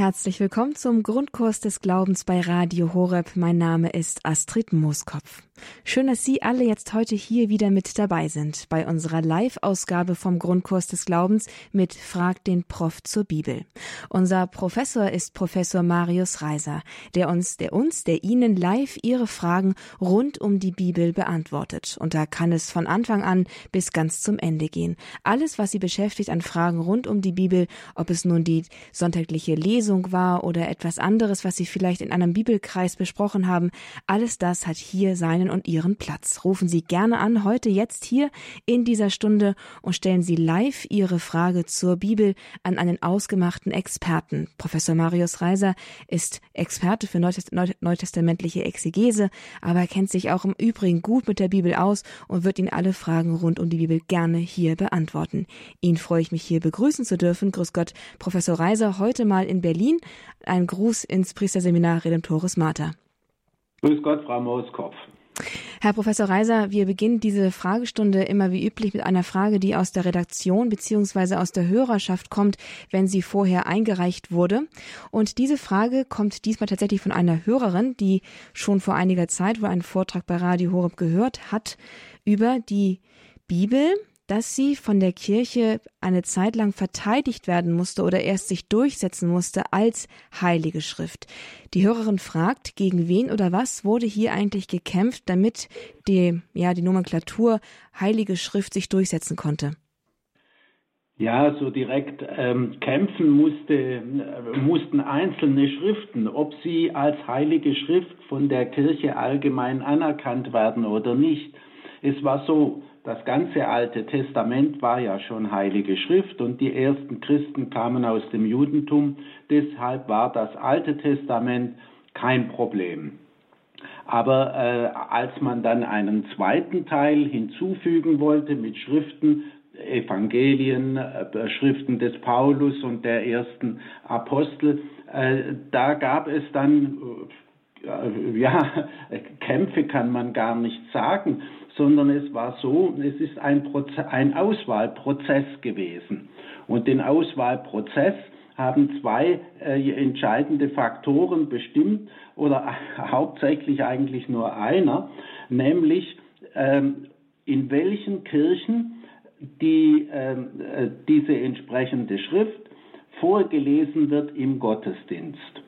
Herzlich willkommen zum Grundkurs des Glaubens bei Radio Horeb. Mein Name ist Astrid Mooskopf. Schön, dass Sie alle jetzt heute hier wieder mit dabei sind bei unserer Live-Ausgabe vom Grundkurs des Glaubens mit Frag den Prof zur Bibel. Unser Professor ist Professor Marius Reiser, der uns, der uns, der Ihnen live Ihre Fragen rund um die Bibel beantwortet. Und da kann es von Anfang an bis ganz zum Ende gehen. Alles, was Sie beschäftigt an Fragen rund um die Bibel, ob es nun die sonntagliche Lesung Lesung war oder etwas anderes, was Sie vielleicht in einem Bibelkreis besprochen haben, alles das hat hier seinen und Ihren Platz. Rufen Sie gerne an, heute jetzt hier in dieser Stunde und stellen Sie live Ihre Frage zur Bibel an einen ausgemachten Experten. Professor Marius Reiser ist Experte für neutestamentliche Exegese, aber er kennt sich auch im Übrigen gut mit der Bibel aus und wird Ihnen alle Fragen rund um die Bibel gerne hier beantworten. Ihn freue ich mich hier begrüßen zu dürfen. Grüß Gott, Professor Reiser, heute mal in Berlin. Ein Gruß ins Priesterseminar Redemptoris Mater. Grüß Gott, Frau Mooskopf. Herr Professor Reiser, wir beginnen diese Fragestunde immer wie üblich mit einer Frage, die aus der Redaktion bzw. aus der Hörerschaft kommt, wenn sie vorher eingereicht wurde. Und diese Frage kommt diesmal tatsächlich von einer Hörerin, die schon vor einiger Zeit wohl einen Vortrag bei Radio Horeb gehört hat über die Bibel dass sie von der Kirche eine Zeit lang verteidigt werden musste oder erst sich durchsetzen musste als heilige Schrift. Die Hörerin fragt, gegen wen oder was wurde hier eigentlich gekämpft, damit die, ja, die Nomenklatur heilige Schrift sich durchsetzen konnte? Ja, so direkt ähm, kämpfen musste, äh, mussten einzelne Schriften, ob sie als heilige Schrift von der Kirche allgemein anerkannt werden oder nicht. Es war so, das ganze Alte Testament war ja schon heilige Schrift und die ersten Christen kamen aus dem Judentum. Deshalb war das Alte Testament kein Problem. Aber äh, als man dann einen zweiten Teil hinzufügen wollte mit Schriften, Evangelien, äh, Schriften des Paulus und der ersten Apostel, äh, da gab es dann, äh, ja, Kämpfe kann man gar nicht sagen sondern es war so, es ist ein, Proze ein Auswahlprozess gewesen. Und den Auswahlprozess haben zwei äh, entscheidende Faktoren bestimmt oder hauptsächlich eigentlich nur einer, nämlich ähm, in welchen Kirchen die, ähm, äh, diese entsprechende Schrift vorgelesen wird im Gottesdienst.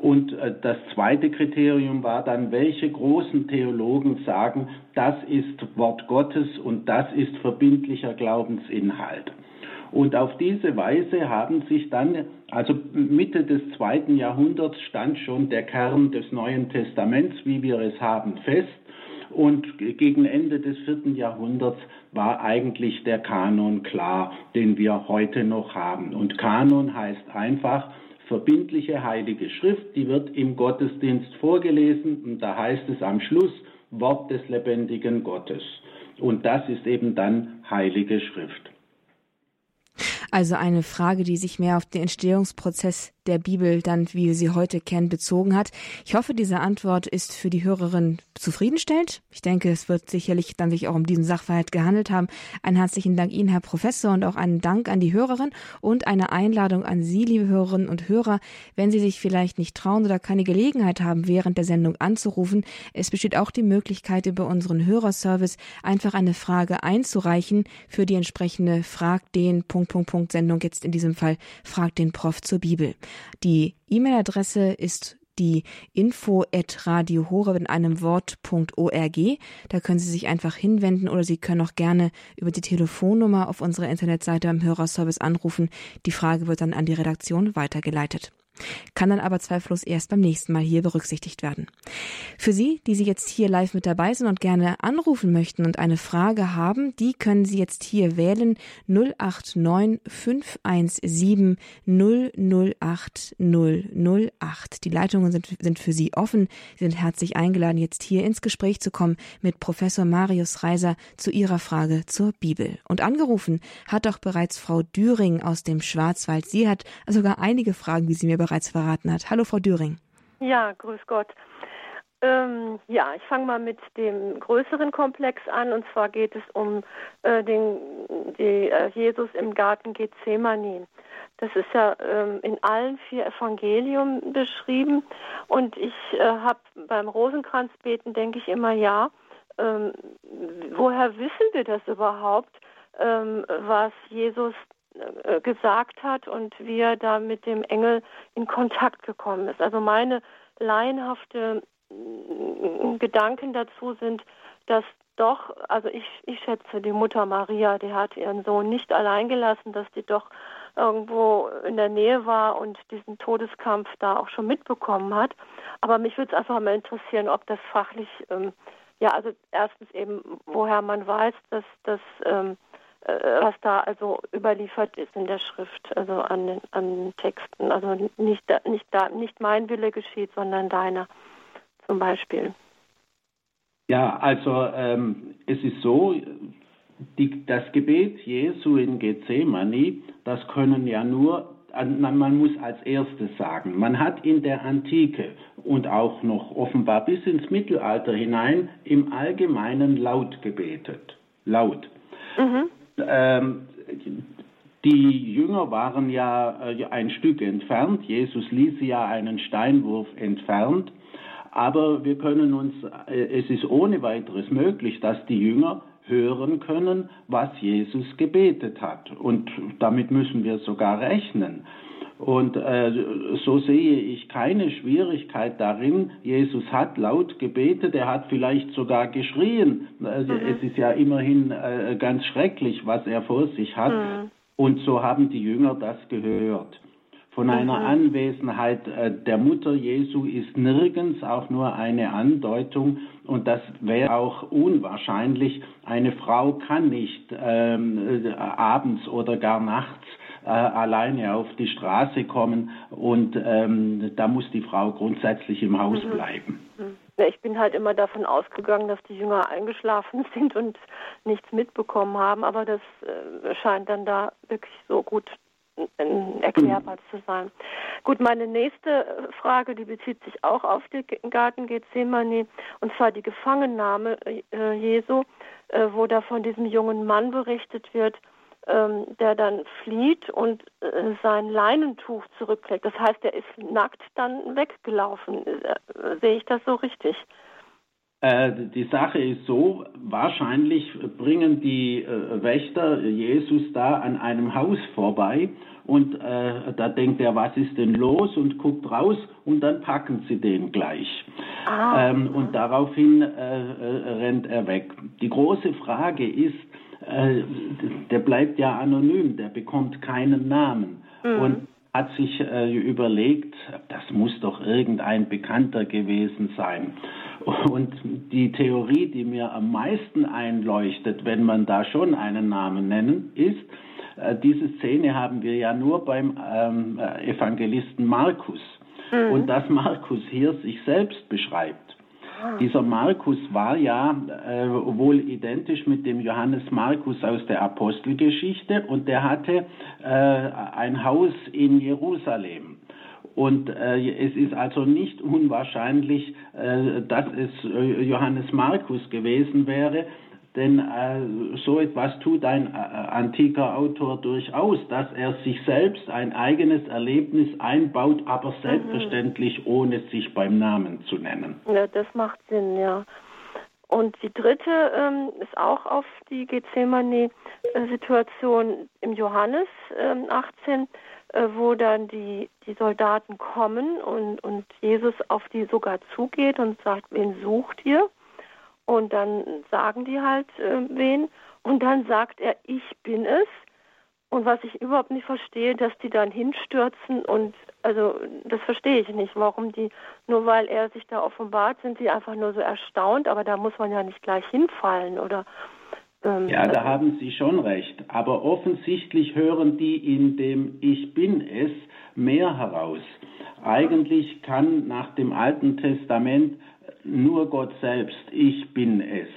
Und äh, das zweite Kriterium war dann, welche großen Theologen sagen, das ist Wort Gottes und das ist verbindlicher Glaubensinhalt. Und auf diese Weise haben sich dann, also Mitte des zweiten Jahrhunderts stand schon der Kern des Neuen Testaments, wie wir es haben, fest. Und gegen Ende des vierten Jahrhunderts war eigentlich der Kanon klar, den wir heute noch haben. Und Kanon heißt einfach, verbindliche heilige Schrift, die wird im Gottesdienst vorgelesen und da heißt es am Schluss Wort des lebendigen Gottes. Und das ist eben dann heilige Schrift. Also eine Frage, die sich mehr auf den Entstehungsprozess der Bibel dann, wie wir sie heute kennen, bezogen hat. Ich hoffe, diese Antwort ist für die Hörerin zufriedenstellend. Ich denke, es wird sicherlich dann sich auch um diesen Sachverhalt gehandelt haben. Einen herzlichen Dank Ihnen, Herr Professor, und auch einen Dank an die Hörerin und eine Einladung an Sie, liebe Hörerinnen und Hörer, wenn Sie sich vielleicht nicht trauen oder keine Gelegenheit haben, während der Sendung anzurufen. Es besteht auch die Möglichkeit, über unseren Hörerservice einfach eine Frage einzureichen für die entsprechende Frag den Punkt, Punkt, Punkt Sendung jetzt in diesem Fall Frag den Prof zur Bibel. Die E-Mail-Adresse ist die info at radiohore in einem Wort.org. Da können Sie sich einfach hinwenden oder Sie können auch gerne über die Telefonnummer auf unserer Internetseite am Hörerservice anrufen. Die Frage wird dann an die Redaktion weitergeleitet kann dann aber zweifellos erst beim nächsten Mal hier berücksichtigt werden. Für Sie, die Sie jetzt hier live mit dabei sind und gerne anrufen möchten und eine Frage haben, die können Sie jetzt hier wählen 089 517 008 008. Die Leitungen sind, sind für Sie offen. Sie sind herzlich eingeladen, jetzt hier ins Gespräch zu kommen mit Professor Marius Reiser zu Ihrer Frage zur Bibel. Und angerufen hat auch bereits Frau Düring aus dem Schwarzwald. Sie hat sogar einige Fragen, die sie mir bereits verraten hat. Hallo, Frau Düring. Ja, grüß Gott. Ähm, ja, ich fange mal mit dem größeren Komplex an. Und zwar geht es um äh, den die, äh, Jesus im Garten Gethsemane. Das ist ja ähm, in allen vier Evangelien beschrieben. Und ich äh, habe beim Rosenkranzbeten denke ich immer, ja, ähm, woher wissen wir das überhaupt, ähm, was Jesus gesagt hat und wie er da mit dem Engel in Kontakt gekommen ist? Also meine laienhafte äh, Gedanken dazu sind, dass doch, also ich, ich schätze, die Mutter Maria, die hat ihren Sohn nicht allein gelassen, dass die doch irgendwo in der Nähe war und diesen Todeskampf da auch schon mitbekommen hat. Aber mich würde es einfach mal interessieren, ob das fachlich, ähm, ja, also erstens eben, woher man weiß, dass das, ähm, äh, was da also überliefert ist in der Schrift, also an den, an Texten. Also nicht, nicht, da, nicht mein Wille geschieht, sondern deiner zum Beispiel. Ja, also ähm, es ist so, die, das Gebet Jesu in Gethsemane, das können ja nur, man muss als erstes sagen, man hat in der Antike und auch noch offenbar bis ins Mittelalter hinein im Allgemeinen laut gebetet. Laut. Mhm. Ähm, die Jünger waren ja äh, ein Stück entfernt. Jesus ließ sie ja einen Steinwurf entfernt. Aber wir können uns, äh, es ist ohne weiteres möglich, dass die Jünger hören können, was Jesus gebetet hat. Und damit müssen wir sogar rechnen. Und äh, so sehe ich keine Schwierigkeit darin. Jesus hat laut gebetet, er hat vielleicht sogar geschrien. Also mhm. Es ist ja immerhin äh, ganz schrecklich, was er vor sich hat. Mhm. Und so haben die Jünger das gehört. Von einer mhm. Anwesenheit äh, der Mutter Jesu ist nirgends auch nur eine Andeutung und das wäre auch unwahrscheinlich. Eine Frau kann nicht ähm, äh, abends oder gar nachts äh, alleine auf die Straße kommen und ähm, da muss die Frau grundsätzlich im Haus mhm. bleiben. Mhm. Ich bin halt immer davon ausgegangen, dass die Jünger eingeschlafen sind und nichts mitbekommen haben, aber das äh, scheint dann da wirklich so gut erklärbar zu sein. Gut, meine nächste Frage, die bezieht sich auch auf den Garten Gethsemane, und zwar die Gefangennahme äh, Jesu, äh, wo da von diesem jungen Mann berichtet wird, ähm, der dann flieht und äh, sein Leinentuch zurücklegt. Das heißt, er ist nackt dann weggelaufen. Äh, sehe ich das so richtig? Äh, die Sache ist so, wahrscheinlich bringen die äh, Wächter Jesus da an einem Haus vorbei und äh, da denkt er, was ist denn los und guckt raus und dann packen sie den gleich. Ah. Ähm, und daraufhin rennt er weg. Die große Frage ist, äh, der bleibt ja anonym, der bekommt keinen Namen. Mhm. Und hat sich äh, überlegt, das muss doch irgendein Bekannter gewesen sein. Und die Theorie, die mir am meisten einleuchtet, wenn man da schon einen Namen nennen, ist, äh, diese Szene haben wir ja nur beim ähm, äh, Evangelisten Markus. Mhm. Und dass Markus hier sich selbst beschreibt. Dieser Markus war ja äh, wohl identisch mit dem Johannes Markus aus der Apostelgeschichte und der hatte äh, ein Haus in Jerusalem. Und äh, es ist also nicht unwahrscheinlich, äh, dass es äh, Johannes Markus gewesen wäre, denn äh, so etwas tut ein äh, antiker Autor durchaus, dass er sich selbst ein eigenes Erlebnis einbaut, aber mhm. selbstverständlich ohne sich beim Namen zu nennen. Ja, das macht Sinn, ja. Und die dritte ähm, ist auch auf die Gethsemane-Situation im Johannes ähm, 18 äh, wo dann die, die Soldaten kommen und, und Jesus auf die sogar zugeht und sagt, wen sucht ihr? Und dann sagen die halt, äh, wen. Und dann sagt er, ich bin es. Und was ich überhaupt nicht verstehe, dass die dann hinstürzen und also das verstehe ich nicht, warum die, nur weil er sich da offenbart, sind die einfach nur so erstaunt, aber da muss man ja nicht gleich hinfallen oder ähm, ja, da haben Sie schon recht. Aber offensichtlich hören die in dem Ich bin es mehr heraus. Eigentlich kann nach dem Alten Testament nur Gott selbst Ich bin es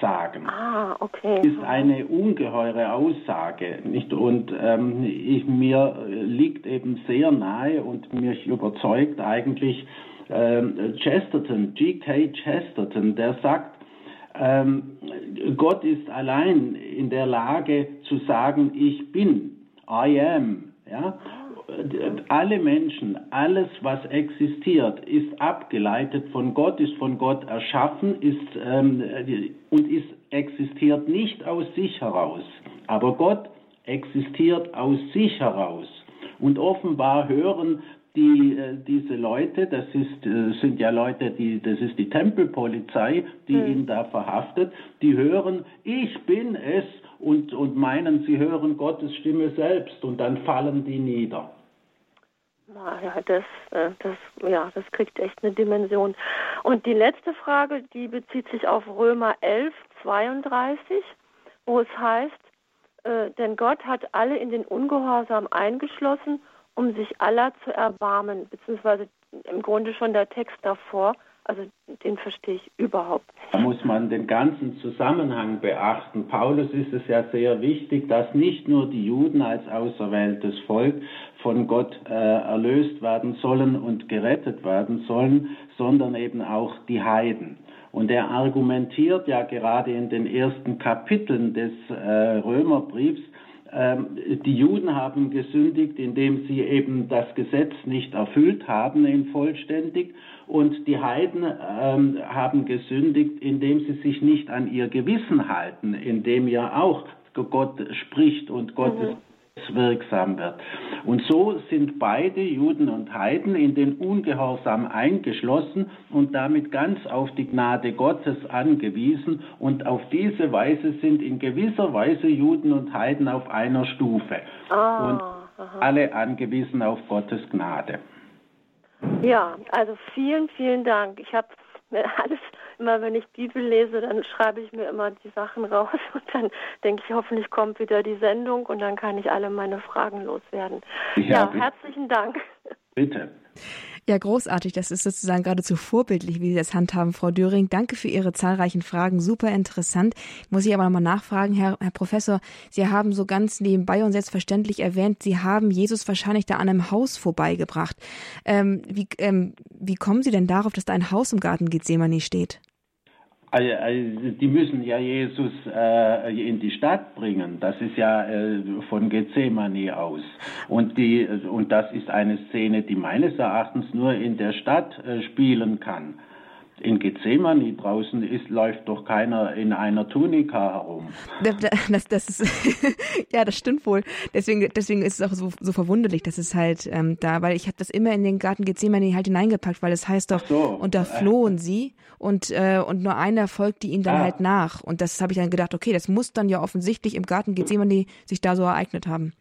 sagen. Ah, okay. Ist eine ungeheure Aussage, nicht? Und ähm, ich, mir liegt eben sehr nahe und mich überzeugt eigentlich ähm, Chesterton, G.K. Chesterton, der sagt, ähm, Gott ist allein in der Lage zu sagen, ich bin, I am. Ja? Alle Menschen, alles, was existiert, ist abgeleitet von Gott, ist von Gott erschaffen ist, ähm, und ist, existiert nicht aus sich heraus. Aber Gott existiert aus sich heraus. Und offenbar hören die, äh, diese Leute, das ist, äh, sind ja Leute, die, das ist die Tempelpolizei, die mhm. ihn da verhaftet, die hören, ich bin es und, und meinen, sie hören Gottes Stimme selbst und dann fallen die nieder. Ja, das, äh, das, ja, das kriegt echt eine Dimension. Und die letzte Frage, die bezieht sich auf Römer 11, 32, wo es heißt, äh, denn Gott hat alle in den Ungehorsam eingeschlossen, um sich aller zu erbarmen, beziehungsweise im Grunde schon der Text davor, also den verstehe ich überhaupt nicht. Da muss man den ganzen Zusammenhang beachten. Paulus ist es ja sehr wichtig, dass nicht nur die Juden als auserwähltes Volk von Gott äh, erlöst werden sollen und gerettet werden sollen, sondern eben auch die Heiden. Und er argumentiert ja gerade in den ersten Kapiteln des äh, Römerbriefs, die Juden haben gesündigt, indem sie eben das Gesetz nicht erfüllt haben in vollständig. Und die Heiden ähm, haben gesündigt, indem sie sich nicht an ihr Gewissen halten, indem ja auch Gott spricht und Gottes mhm wirksam wird. Und so sind beide, Juden und Heiden, in den Ungehorsam eingeschlossen und damit ganz auf die Gnade Gottes angewiesen. Und auf diese Weise sind in gewisser Weise Juden und Heiden auf einer Stufe. Oh, und aha. alle angewiesen auf Gottes Gnade. Ja, also vielen, vielen Dank. Ich habe mir alles immer wenn ich Bibel lese, dann schreibe ich mir immer die Sachen raus und dann denke ich, hoffentlich kommt wieder die Sendung und dann kann ich alle meine Fragen loswerden. Ja, ja herzlichen Dank. Bitte. Ja, großartig. Das ist sozusagen geradezu vorbildlich, wie Sie das handhaben, Frau Döring. Danke für Ihre zahlreichen Fragen. Super interessant. Muss ich aber nochmal nachfragen, Herr, Herr Professor. Sie haben so ganz nebenbei und selbstverständlich erwähnt, Sie haben Jesus wahrscheinlich da an einem Haus vorbeigebracht. Ähm, wie, ähm, wie kommen Sie denn darauf, dass da ein Haus im Garten Gethsemane steht? Also, also, die müssen ja Jesus äh, in die Stadt bringen. Das ist ja äh, von Gethsemane aus. Und, die, und das ist eine Szene, die meines Erachtens nur in der Stadt äh, spielen kann. In Gethsemane draußen ist, läuft doch keiner in einer Tunika herum. Das, das ist, ja, das stimmt wohl. Deswegen, deswegen ist es auch so, so verwunderlich, dass es halt ähm, da, weil ich habe das immer in den Garten Gethsemane halt hineingepackt, weil es heißt doch, so. und da flohen sie und, äh, und nur einer folgte ihnen dann ah. halt nach. Und das habe ich dann gedacht, okay, das muss dann ja offensichtlich im Garten Gethsemane sich da so ereignet haben.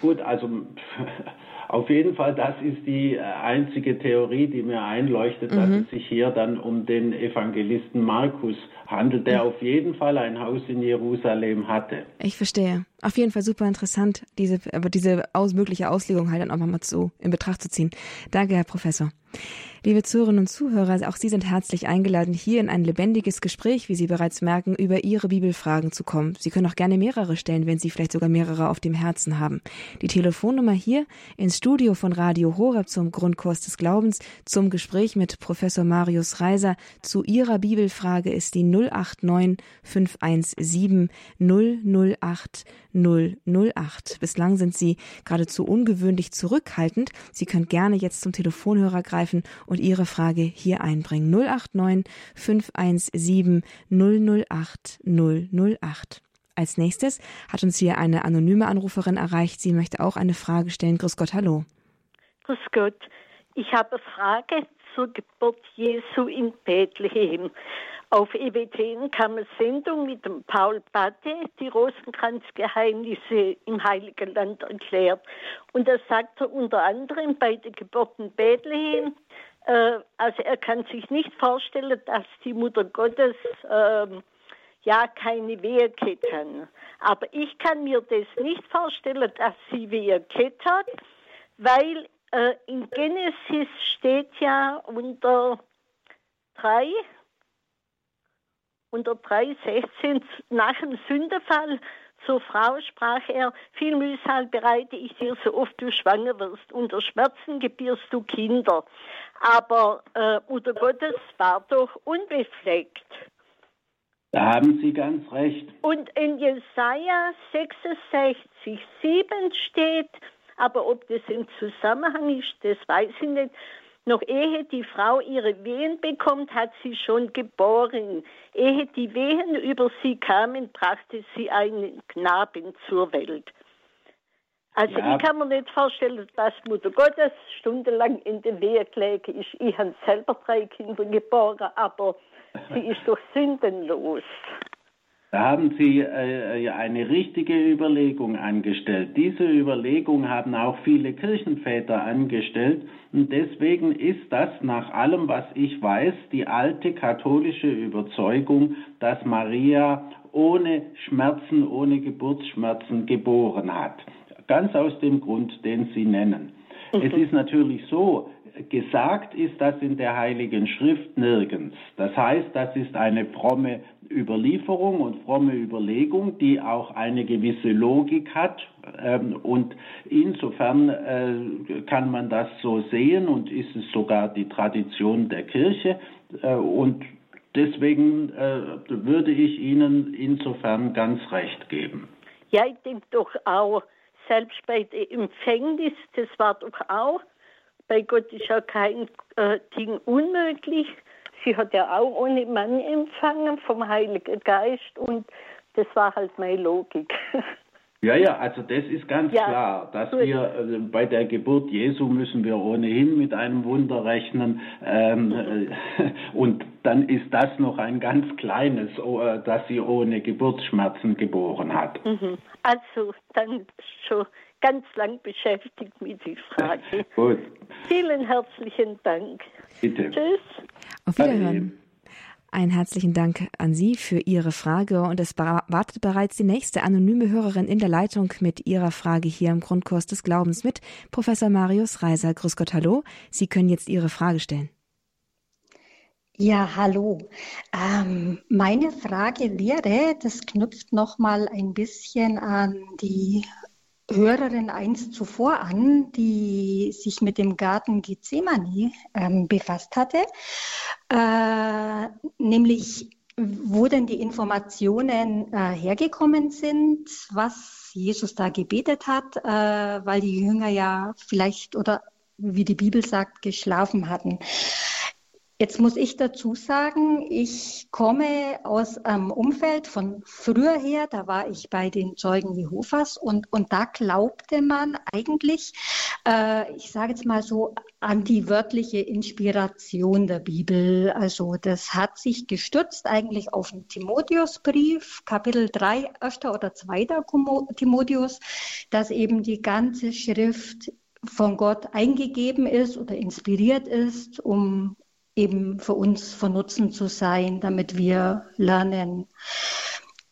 Gut, also auf jeden Fall, das ist die äh, einzige Theorie, die mir einleuchtet, mhm. dass es sich hier dann um den Evangelisten Markus handelt, der mhm. auf jeden Fall ein Haus in Jerusalem hatte. Ich verstehe. Auf jeden Fall super interessant, diese, aber diese aus, mögliche Auslegung halt dann auch mal so in Betracht zu ziehen. Danke, Herr Professor. Liebe Zuhörerinnen und Zuhörer, auch Sie sind herzlich eingeladen, hier in ein lebendiges Gespräch, wie Sie bereits merken, über Ihre Bibelfragen zu kommen. Sie können auch gerne mehrere stellen, wenn Sie vielleicht sogar mehrere auf dem Herzen haben. Die Telefonnummer hier ins Studio von Radio Horeb zum Grundkurs des Glaubens zum Gespräch mit Professor Marius Reiser zu Ihrer Bibelfrage ist die 089 517 008 008. Bislang sind Sie geradezu ungewöhnlich zurückhaltend. Sie können gerne jetzt zum Telefonhörer greifen und Ihre Frage hier einbringen. 089 517 008 008. Als nächstes hat uns hier eine anonyme Anruferin erreicht. Sie möchte auch eine Frage stellen. Grüß Gott, hallo. Grüß Gott. Ich habe eine Frage zur Geburt Jesu in Bethlehem. Auf EWTN kam eine Sendung mit dem Paul Batte, die Rosenkranzgeheimnisse im Heiligen Land erklärt. Und da sagt er unter anderem bei der Geburt in Bethlehem, äh, also er kann sich nicht vorstellen, dass die Mutter Gottes äh, ja keine Wehe hat. Aber ich kann mir das nicht vorstellen, dass sie Wehe hat, weil äh, in Genesis steht ja unter drei unter 3,16 nach dem Sündefall zur Frau sprach er, viel Mühsal bereite ich dir, so oft du schwanger wirst. Unter Schmerzen gebierst du Kinder. Aber äh, Mutter Gottes war doch unbefleckt. Da haben Sie ganz recht. Und in Jesaja 66, 7 steht, Aber ob das im Zusammenhang ist, das weiß ich nicht. Noch ehe die Frau ihre Wehen bekommt, hat sie schon geboren. Ehe die Wehen über sie kamen, brachte sie einen Knaben zur Welt. Also ja. ich kann mir nicht vorstellen, dass Mutter Gottes stundenlang in der Wehe gelegen ist. Ich habe selber drei Kinder geboren, aber sie ist doch sündenlos. Da haben Sie äh, eine richtige Überlegung angestellt. Diese Überlegung haben auch viele Kirchenväter angestellt. Und deswegen ist das nach allem, was ich weiß, die alte katholische Überzeugung, dass Maria ohne Schmerzen, ohne Geburtsschmerzen geboren hat. Ganz aus dem Grund, den Sie nennen. Mhm. Es ist natürlich so, gesagt ist das in der Heiligen Schrift nirgends. Das heißt, das ist eine fromme Überlieferung und fromme Überlegung, die auch eine gewisse Logik hat. Ähm, und insofern äh, kann man das so sehen und ist es sogar die Tradition der Kirche. Äh, und deswegen äh, würde ich Ihnen insofern ganz recht geben. Ja, ich denke doch auch, selbst bei der Empfängnis, das war doch auch, bei Gott ist ja kein äh, Ding unmöglich. Sie hat ja auch ohne Mann empfangen vom Heiligen Geist und das war halt meine Logik. Ja, ja, also das ist ganz ja, klar, dass gut. wir also bei der Geburt Jesu müssen wir ohnehin mit einem Wunder rechnen ähm, mhm. und dann ist das noch ein ganz kleines, äh, dass sie ohne Geburtsschmerzen geboren hat. Mhm. Also dann schon ganz lang beschäftigt mit dieser Frage. Gut. Vielen herzlichen Dank. Bitte. Tschüss. Auf Wiederhören. Einen herzlichen Dank an Sie für Ihre Frage und es wartet bereits die nächste anonyme Hörerin in der Leitung mit ihrer Frage hier im Grundkurs des Glaubens mit Professor Marius Reiser. Grüß Gott, hallo. Sie können jetzt Ihre Frage stellen. Ja, hallo. Ähm, meine Frage wäre, das knüpft noch mal ein bisschen an die Hörerin eins zuvor an, die sich mit dem Garten Gethsemane ähm, befasst hatte, äh, nämlich wo denn die Informationen äh, hergekommen sind, was Jesus da gebetet hat, äh, weil die Jünger ja vielleicht oder wie die Bibel sagt, geschlafen hatten. Jetzt muss ich dazu sagen, ich komme aus einem Umfeld von früher her, da war ich bei den Zeugen Jehovas und, und da glaubte man eigentlich, äh, ich sage jetzt mal so, an die wörtliche Inspiration der Bibel. Also das hat sich gestützt eigentlich auf den Timotheusbrief, Kapitel 3, 1. oder 2. Timotheus, dass eben die ganze Schrift von Gott eingegeben ist oder inspiriert ist, um eben für uns von Nutzen zu sein, damit wir lernen.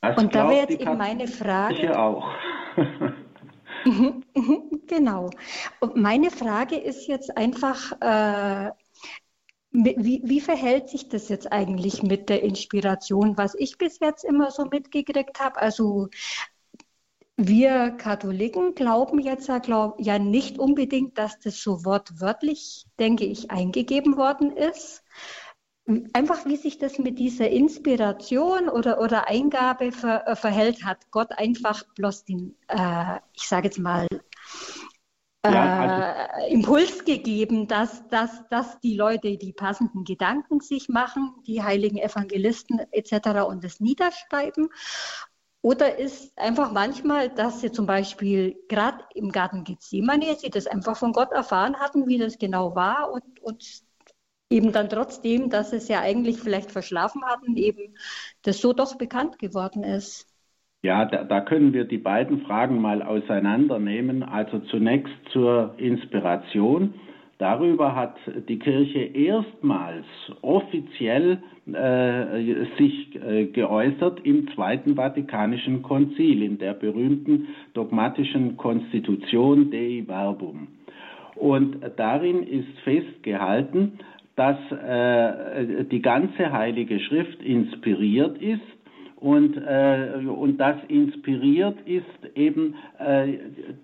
Das und da wäre jetzt eben meine Frage. auch. Mhm, mhm, genau. Und meine Frage ist jetzt einfach, äh, wie, wie, verhält sich das jetzt eigentlich mit der Inspiration, was ich bis jetzt immer so mitgekriegt habe? Also wir Katholiken glauben jetzt ja, glaub, ja nicht unbedingt, dass das so wortwörtlich, denke ich, eingegeben worden ist. Einfach wie sich das mit dieser Inspiration oder, oder Eingabe ver, äh, verhält, hat Gott einfach bloß den, äh, ich sage jetzt mal, äh, ja, also Impuls gegeben, dass, dass, dass die Leute die passenden Gedanken sich machen, die heiligen Evangelisten etc. und das niederschreiben. Oder ist einfach manchmal, dass sie zum Beispiel gerade im Garten Gethsemane, sie das einfach von Gott erfahren hatten, wie das genau war und, und eben dann trotzdem, dass sie es ja eigentlich vielleicht verschlafen hatten, eben das so doch bekannt geworden ist. Ja, da, da, können wir die beiden Fragen mal auseinandernehmen. Also zunächst zur Inspiration. Darüber hat die Kirche erstmals offiziell äh, sich äh, geäußert im Zweiten Vatikanischen Konzil, in der berühmten dogmatischen Konstitution Dei Verbum. Und darin ist festgehalten, dass äh, die ganze Heilige Schrift inspiriert ist und, äh, und das inspiriert ist eben äh,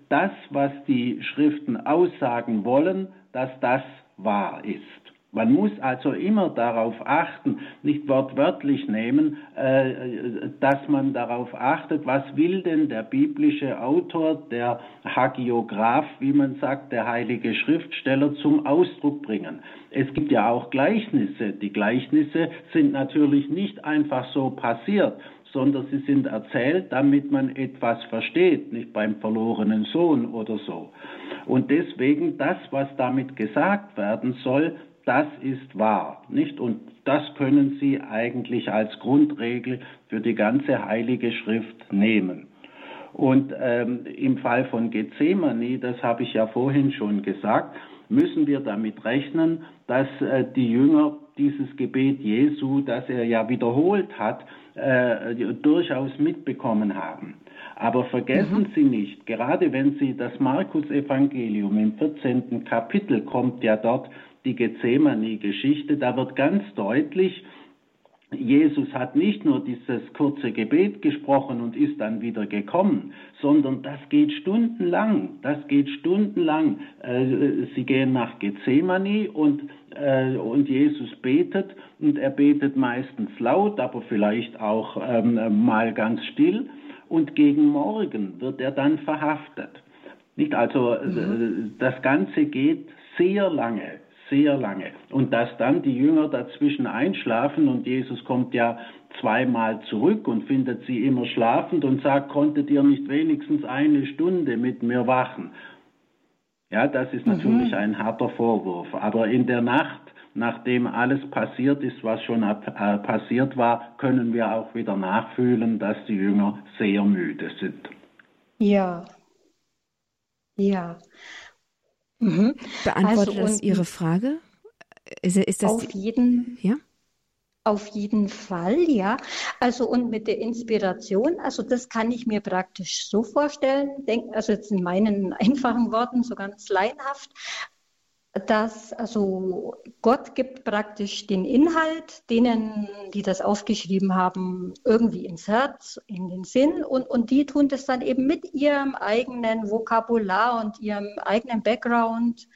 das, was die Schriften aussagen wollen, dass das wahr ist. Man muss also immer darauf achten, nicht wortwörtlich nehmen, äh, dass man darauf achtet, was will denn der biblische Autor, der Hagiograph, wie man sagt, der heilige Schriftsteller zum Ausdruck bringen. Es gibt ja auch Gleichnisse. Die Gleichnisse sind natürlich nicht einfach so passiert, sondern sie sind erzählt, damit man etwas versteht, nicht beim verlorenen Sohn oder so. Und deswegen das, was damit gesagt werden soll, das ist wahr, nicht? Und das können Sie eigentlich als Grundregel für die ganze Heilige Schrift nehmen. Und ähm, im Fall von Gethsemane, das habe ich ja vorhin schon gesagt, müssen wir damit rechnen, dass äh, die Jünger dieses Gebet Jesu, das er ja wiederholt hat, äh, durchaus mitbekommen haben. Aber vergessen mhm. Sie nicht, gerade wenn Sie das Markus-Evangelium im 14. Kapitel kommt ja dort die Gethsemane-Geschichte, da wird ganz deutlich, Jesus hat nicht nur dieses kurze Gebet gesprochen und ist dann wieder gekommen, sondern das geht stundenlang. Das geht stundenlang. Äh, sie gehen nach Gethsemane und, und Jesus betet und er betet meistens laut, aber vielleicht auch ähm, mal ganz still. Und gegen Morgen wird er dann verhaftet. Nicht also mhm. das Ganze geht sehr lange sehr lange. Und dass dann die Jünger dazwischen einschlafen und Jesus kommt ja zweimal zurück und findet sie immer schlafend und sagt, konntet ihr nicht wenigstens eine Stunde mit mir wachen? Ja, das ist natürlich mhm. ein harter Vorwurf. Aber in der Nacht, nachdem alles passiert ist, was schon äh, passiert war, können wir auch wieder nachfühlen, dass die Jünger sehr müde sind. Ja, ja. Mhm. Beantwortet also, das Ihre Frage? Ist, ist das auf jeden, ja? Auf jeden Fall, ja. Also und mit der Inspiration, also das kann ich mir praktisch so vorstellen, denk, also jetzt in meinen einfachen Worten, so ganz laienhaft dass also Gott gibt praktisch den Inhalt denen, die das aufgeschrieben haben, irgendwie ins Herz, in den Sinn und, und die tun das dann eben mit ihrem eigenen Vokabular und ihrem eigenen Background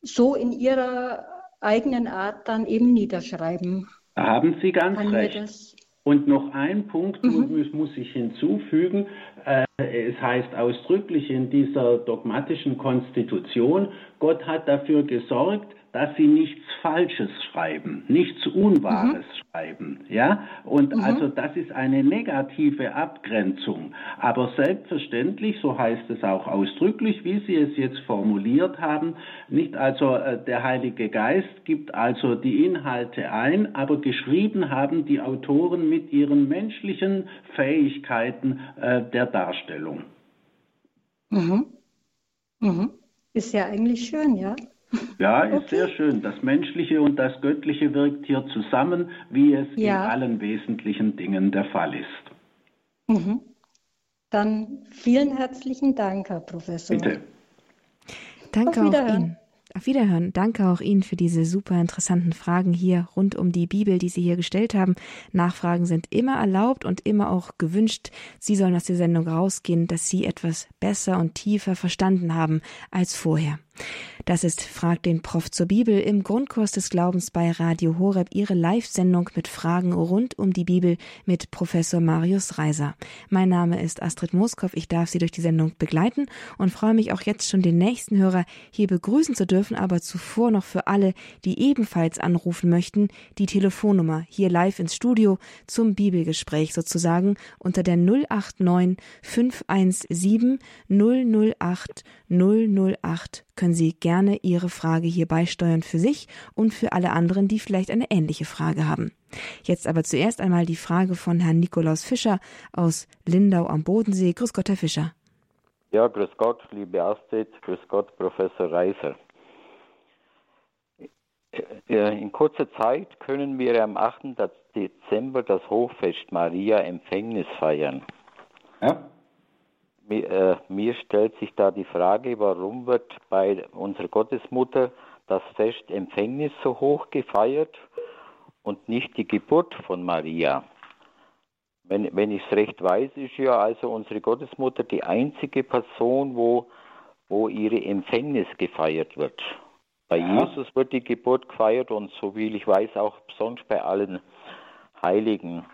so in ihrer eigenen Art dann eben niederschreiben. Da haben Sie ganz Kann recht. Und noch ein Punkt mhm. muss, ich hinzufügen. Äh, es heißt ausdrücklich in dieser dogmatischen Konstitution, Gott hat dafür gesorgt, dass sie nichts Falsches schreiben, nichts Unwahres mhm. schreiben, ja. Und mhm. also das ist eine negative Abgrenzung. Aber selbstverständlich, so heißt es auch ausdrücklich, wie Sie es jetzt formuliert haben, nicht also äh, der Heilige Geist gibt also die Inhalte ein, aber geschrieben haben die Autoren mit ihren menschlichen Fähigkeiten äh, der Darstellung. Mhm. Mhm. Ist ja eigentlich schön, ja. Ja, ist okay. sehr schön. Das Menschliche und das Göttliche wirkt hier zusammen, wie es ja. in allen wesentlichen Dingen der Fall ist. Mhm. Dann vielen herzlichen Dank, Herr Professor. Bitte. Danke auch Ihnen. Auf Wiederhören. Danke auch Ihnen für diese super interessanten Fragen hier rund um die Bibel, die Sie hier gestellt haben. Nachfragen sind immer erlaubt und immer auch gewünscht. Sie sollen aus der Sendung rausgehen, dass Sie etwas besser und tiefer verstanden haben als vorher. Das ist Frag den Prof zur Bibel im Grundkurs des Glaubens bei Radio Horeb, Ihre Live-Sendung mit Fragen rund um die Bibel mit Professor Marius Reiser. Mein Name ist Astrid Moskow. Ich darf Sie durch die Sendung begleiten und freue mich auch jetzt schon den nächsten Hörer hier begrüßen zu dürfen, aber zuvor noch für alle, die ebenfalls anrufen möchten, die Telefonnummer hier live ins Studio zum Bibelgespräch sozusagen unter der 089 517 008 008 können Sie gerne Ihre Frage hier beisteuern für sich und für alle anderen, die vielleicht eine ähnliche Frage haben. Jetzt aber zuerst einmal die Frage von Herrn Nikolaus Fischer aus Lindau am Bodensee. Grüß Gott, Herr Fischer. Ja, grüß Gott, liebe Astrid, grüß Gott, Professor Reiser. Äh, in kurzer Zeit können wir am 8. Dezember das Hochfest Maria Empfängnis feiern. Ja. Mir, äh, mir stellt sich da die Frage, warum wird bei unserer Gottesmutter das Fest Empfängnis so hoch gefeiert und nicht die Geburt von Maria? Wenn, wenn ich es recht weiß, ist ja also unsere Gottesmutter die einzige Person, wo, wo ihre Empfängnis gefeiert wird. Bei ja. Jesus wird die Geburt gefeiert und so wie ich weiß auch besonders bei allen Heiligen.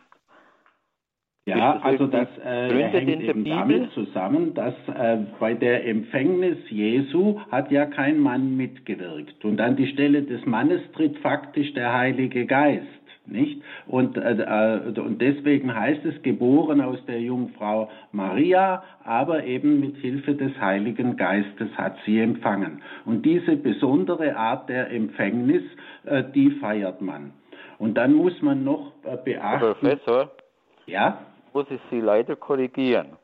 Ja, also das äh, hängt eben damit zusammen, dass äh, bei der Empfängnis Jesu hat ja kein Mann mitgewirkt. Und an die Stelle des Mannes tritt faktisch der Heilige Geist. Nicht? Und, äh, äh, und deswegen heißt es geboren aus der Jungfrau Maria, aber eben mit Hilfe des Heiligen Geistes hat sie empfangen. Und diese besondere Art der Empfängnis, äh, die feiert man. Und dann muss man noch äh, beachten. Professor? Ja? Muss ich Sie leider korrigieren.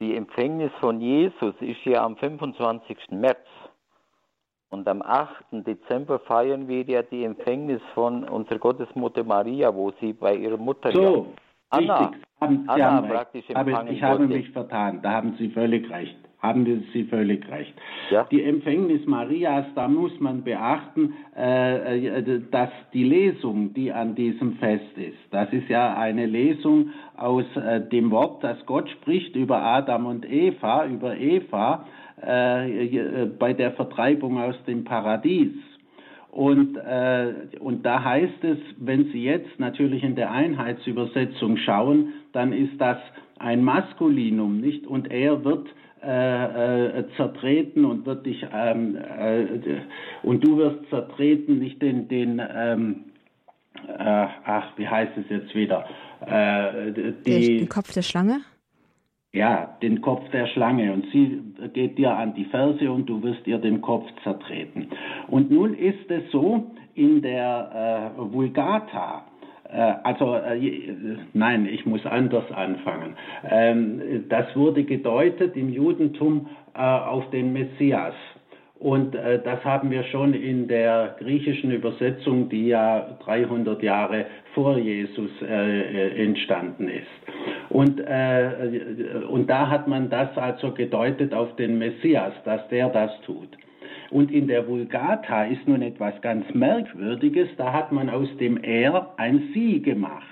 Die Empfängnis von Jesus ist ja am 25. März. Und am 8. Dezember feiern wir ja die Empfängnis von unserer Gottesmutter Maria, wo sie bei ihrer Mutter so, Anna, haben, Anna haben praktisch empfangen Ich habe mich vertan, da haben Sie völlig recht. Haben Sie völlig recht. Ja? Die Empfängnis Marias, da muss man beachten, äh, äh, dass die Lesung, die an diesem Fest ist, das ist ja eine Lesung aus äh, dem Wort, das Gott spricht über Adam und Eva, über Eva, äh, bei der Vertreibung aus dem Paradies. Und, äh, und da heißt es, wenn Sie jetzt natürlich in der Einheitsübersetzung schauen, dann ist das ein Maskulinum, nicht? Und er wird äh, äh, zertreten und wird dich ähm, äh, und du wirst zertreten, nicht den den ähm, äh, ach wie heißt es jetzt wieder äh, die, den Kopf der Schlange ja, den Kopf der Schlange und sie geht dir an die Ferse und du wirst ihr den Kopf zertreten. Und nun ist es so in der äh, Vulgata, also äh, nein, ich muss anders anfangen. Ähm, das wurde gedeutet im Judentum äh, auf den Messias. Und äh, das haben wir schon in der griechischen Übersetzung, die ja 300 Jahre vor Jesus äh, äh, entstanden ist. Und, äh, und da hat man das also gedeutet auf den Messias, dass der das tut. Und in der Vulgata ist nun etwas ganz Merkwürdiges, da hat man aus dem Er ein Sie gemacht.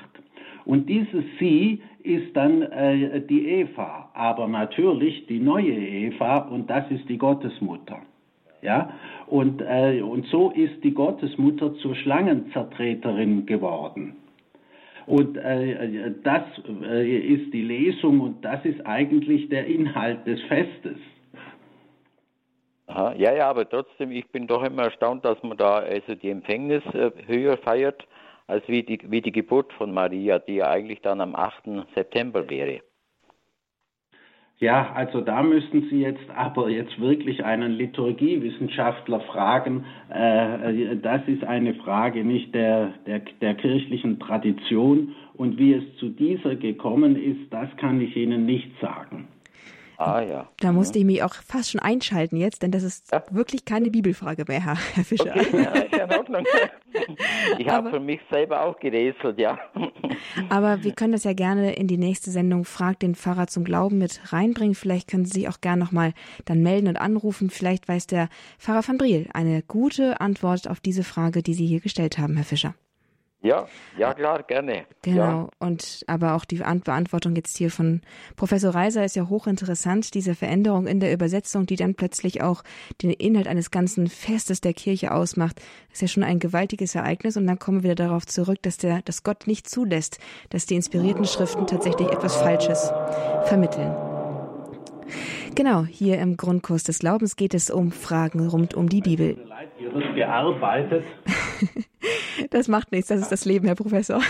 Und dieses Sie ist dann äh, die Eva, aber natürlich die neue Eva und das ist die Gottesmutter. Ja? Und, äh, und so ist die Gottesmutter zur Schlangenzertreterin geworden. Und äh, das äh, ist die Lesung und das ist eigentlich der Inhalt des Festes. Ja, ja, aber trotzdem, ich bin doch immer erstaunt, dass man da also die Empfängnis äh, höher feiert, als wie die, wie die Geburt von Maria, die ja eigentlich dann am 8. September wäre. Ja, also da müssten Sie jetzt aber jetzt wirklich einen Liturgiewissenschaftler fragen. Äh, das ist eine Frage nicht der, der, der kirchlichen Tradition. Und wie es zu dieser gekommen ist, das kann ich Ihnen nicht sagen. Ah ja. Da musste ich mich auch fast schon einschalten jetzt, denn das ist ja. wirklich keine Bibelfrage mehr, Herr, Herr Fischer. Okay, ja, ist ja in Ordnung. Ich habe für mich selber auch gerätselt, ja. Aber wir können das ja gerne in die nächste Sendung Frag den Pfarrer zum Glauben mit reinbringen. Vielleicht können Sie sich auch gerne nochmal dann melden und anrufen. Vielleicht weiß der Pfarrer van Briel eine gute Antwort auf diese Frage, die Sie hier gestellt haben, Herr Fischer. Ja, ja klar, gerne. Genau. Ja. Und aber auch die Beantwortung jetzt hier von Professor Reiser ist ja hochinteressant, diese Veränderung in der Übersetzung, die dann plötzlich auch den Inhalt eines ganzen Festes der Kirche ausmacht. Ist ja schon ein gewaltiges Ereignis und dann kommen wir wieder darauf zurück, dass der, dass Gott nicht zulässt, dass die inspirierten Schriften tatsächlich etwas Falsches vermitteln. Genau, hier im Grundkurs des Glaubens geht es um Fragen rund um die Bibel. Hier wird gearbeitet. Das macht nichts, das ist das Leben, Herr Professor.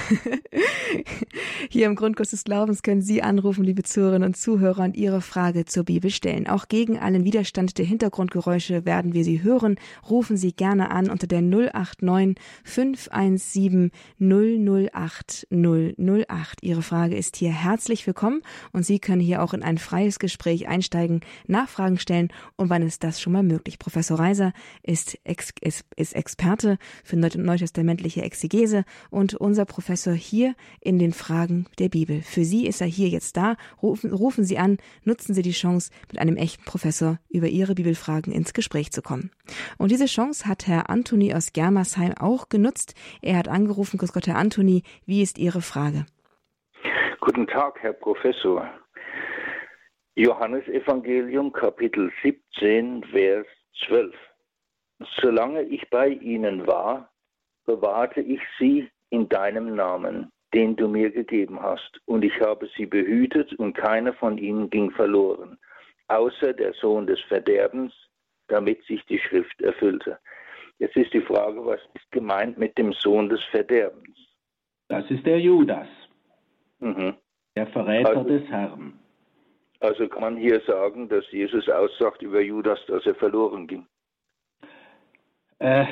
Hier im Grundkurs des Glaubens können Sie anrufen, liebe Zuhörerinnen und Zuhörer, und Ihre Frage zur Bibel stellen. Auch gegen allen Widerstand der Hintergrundgeräusche werden wir Sie hören. Rufen Sie gerne an unter der 089 517 008 008. Ihre Frage ist hier herzlich willkommen und Sie können hier auch in ein freies Gespräch einsteigen, Nachfragen stellen und wann ist das schon mal möglich? Professor Reiser ist, Ex ist, ist Experte für neutestamentliche Exegese und unser Professor hier in den Fragen der Bibel. Für Sie ist er hier jetzt da. Rufen, rufen Sie an, nutzen Sie die Chance, mit einem echten Professor über Ihre Bibelfragen ins Gespräch zu kommen. Und diese Chance hat Herr Anthony aus Germersheim auch genutzt. Er hat angerufen, Grüß Gott, Herr Anthony, wie ist Ihre Frage? Guten Tag, Herr Professor. Johannes Evangelium Kapitel 17, Vers 12. solange ich bei ihnen war, bewahrte ich sie in deinem Namen, den du mir gegeben hast, und ich habe sie behütet, und keiner von ihnen ging verloren, außer der Sohn des Verderbens, damit sich die Schrift erfüllte. Jetzt ist die Frage, was ist gemeint mit dem Sohn des Verderbens? Das ist der Judas, mhm. der Verräter also, des Herrn. Also kann man hier sagen, dass Jesus aussagt über Judas, dass er verloren ging. Äh,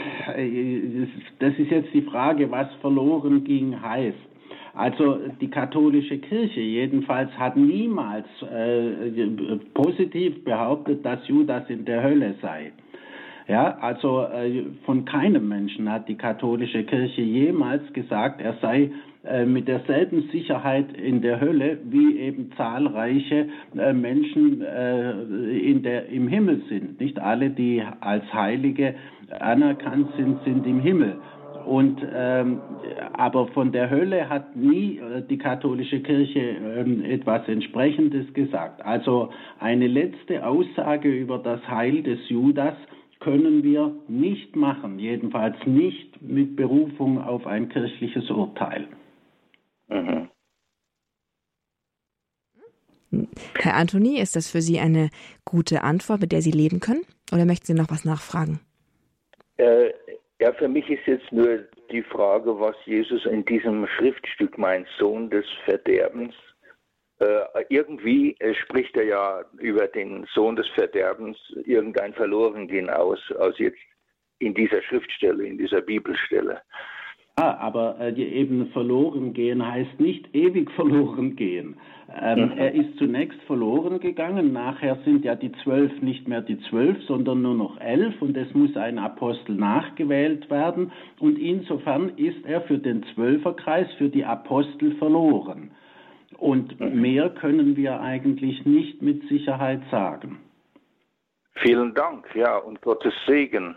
das ist jetzt die Frage, was verloren ging heißt. Also die katholische Kirche jedenfalls hat niemals äh, positiv behauptet, dass Judas in der Hölle sei. Ja, also äh, von keinem Menschen hat die katholische Kirche jemals gesagt, er sei äh, mit derselben Sicherheit in der Hölle, wie eben zahlreiche äh, Menschen äh, in der, im Himmel sind. Nicht alle, die als Heilige anerkannt sind, sind im Himmel. Und ähm, aber von der Hölle hat nie äh, die katholische Kirche ähm, etwas Entsprechendes gesagt. Also eine letzte Aussage über das Heil des Judas können wir nicht machen, jedenfalls nicht mit Berufung auf ein kirchliches Urteil. Mhm. Herr Anthony, ist das für Sie eine gute Antwort, mit der Sie leben können? Oder möchten Sie noch was nachfragen? Äh, ja, für mich ist jetzt nur die Frage, was Jesus in diesem Schriftstück meint, Sohn des Verderbens. Äh, irgendwie äh, spricht er ja über den Sohn des Verderbens irgendein Verlorengehen aus, aus jetzt in dieser Schriftstelle, in dieser Bibelstelle. Ah, aber äh, eben verloren gehen heißt nicht ewig verloren gehen. Ähm, mhm. Er ist zunächst verloren gegangen, nachher sind ja die zwölf nicht mehr die zwölf, sondern nur noch elf und es muss ein Apostel nachgewählt werden und insofern ist er für den Zwölferkreis, für die Apostel verloren. Und mhm. mehr können wir eigentlich nicht mit Sicherheit sagen. Vielen Dank, ja, und Gottes Segen.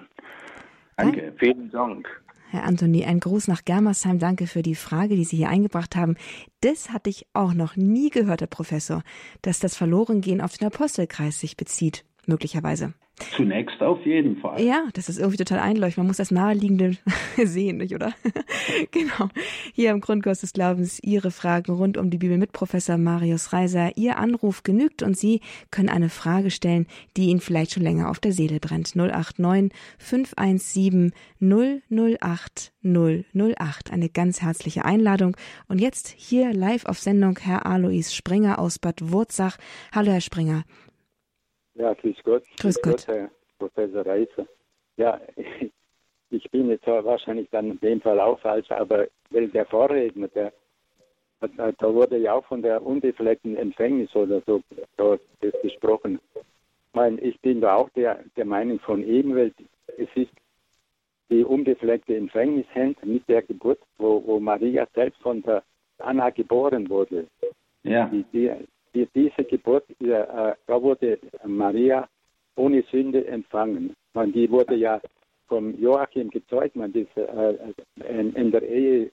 Danke. Vielen Dank. Herr Anthony, ein Gruß nach Germersheim. Danke für die Frage, die Sie hier eingebracht haben. Das hatte ich auch noch nie gehört, Herr Professor, dass das Verlorengehen auf den Apostelkreis sich bezieht, möglicherweise. Zunächst auf jeden Fall. Ja, das ist irgendwie total einleuchtend. Man muss das Naheliegende sehen, nicht, oder? genau. Hier im Grundkurs des Glaubens Ihre Fragen rund um die Bibel mit Professor Marius Reiser. Ihr Anruf genügt und Sie können eine Frage stellen, die Ihnen vielleicht schon länger auf der Seele brennt. 089 517 008 008. Eine ganz herzliche Einladung. Und jetzt hier live auf Sendung Herr Alois Springer aus Bad Wurzach. Hallo, Herr Springer. Ja, grüß Gott. Grüß Gott. Herr Professor Reiser. Ja, ich bin jetzt wahrscheinlich dann in dem Fall auch falsch, aber der Vorredner, der, da wurde ja auch von der unbefleckten Empfängnis oder so gesprochen. Ich meine, ich bin da auch der, der Meinung von eben, weil es ist die unbefleckte Empfängnis hängt mit der Geburt, wo, wo Maria selbst von der Anna geboren wurde. Ja. Die, die, die, diese Geburt, äh, da wurde Maria ohne Sünde empfangen. Man, die wurde ja vom Joachim gezeugt. Man, das, äh, in, in, der Ehe,